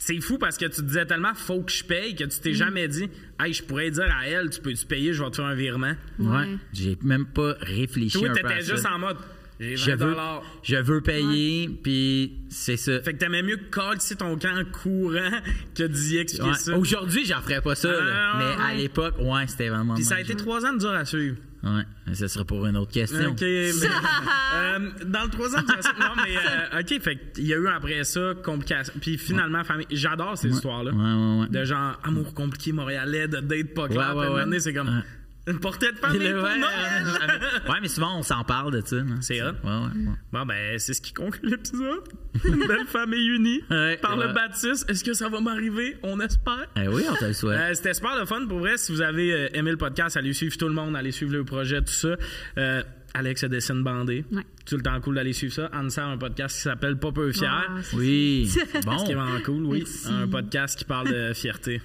C'est fou parce que tu te disais tellement faut que je paye que tu t'es jamais dit Hey, je pourrais dire à elle, tu peux-tu payer, je vais te faire un virement. Ouais. J'ai même pas réfléchi Toi, un peu à t'étais ça. juste en mode J'ai 20 je veux, dollars. je veux payer, puis c'est ça. Fait que t'aimais mieux coller ton camp courant que d'y expliquer Ouais. ça. Aujourd'hui, j'en ferais pas ça. là. Ah, mais à l'époque, ouais, c'était vraiment. Puis ça a été trois ans de dur à suivre. Ouais, ça sera pour une autre question. OK, mais, euh, dans le troisième, non, mais euh, OK, fait qu'il y a eu après ça complication. Puis finalement, famille, j'adore ces histoires-là. Ouais, ouais, ouais. De genre amour compliqué montréalais, de date pas clair. À un moment ouais. donné, c'est comme. Une portée de famille Ouais, pour ouais, Noël. ouais, ouais, mais souvent on s'en parle de ça. hein. C'est hot. Ouais, ouais, ouais. Bon, ben, c'est ce qui conclut l'épisode. Une belle famille unie Ouais, par le ouais. baptiste. Est-ce que ça va m'arriver? On espère. Eh oui, on te le souhaite. Euh, C'était super le fun. Pour vrai, si vous avez euh, aimé le podcast, allez suivre tout le monde, allez suivre le projet, tout ça. Euh, Alex a dessine bandé. Ouais. Tout le temps cool d'aller suivre ça. Anne a un podcast qui s'appelle Pas peu fier. Ah, c'est- oui. Ce qui est Bon. vraiment cool, oui. Merci. Un podcast qui parle de fierté.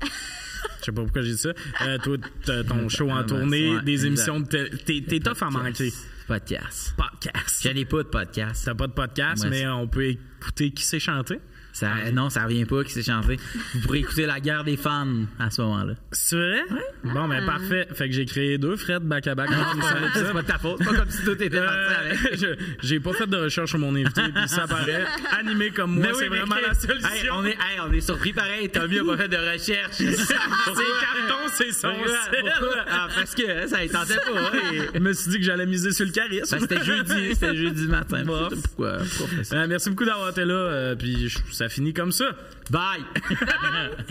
Je sais pas pourquoi j'ai dit ça. Euh, toi, ton show en tournée, ouais, des émissions de télé- T'es t'es tough à manquer. Podcast. Podcast. J'en ai pas de podcast. T'as pas de podcast, mais on peut écouter qui sait chanter? Ça, non, ça revient pas qui s'est chanté. Vous pourrez écouter la guerre des fans à ce moment-là. C'est vrai? Bon, ben parfait. Fait que j'ai créé deux Fred back-à-back. en finissant C'est l'épisode. pas de ta faute. C'est pas comme si tout était parti Euh, avec. je- J'ai pas fait de recherche sur mon invité, puis ça paraît. Animé comme moi, Mais oui, c'est mais vraiment la solution. hey, on, est, hey, on est surpris pareil. Tommy a pas fait de recherche. C'est carton, c'est son Pourquoi? sel. Pourquoi? Ah, parce que hein, ça ne tentait pas. et- Je me suis dit que j'allais miser sur le charisme. Ben, c'était jeudi, c'était jeudi matin. Bon. Pourquoi? Euh, merci beaucoup d'avoir été là, euh, puis je- ça finit comme ça. Bye!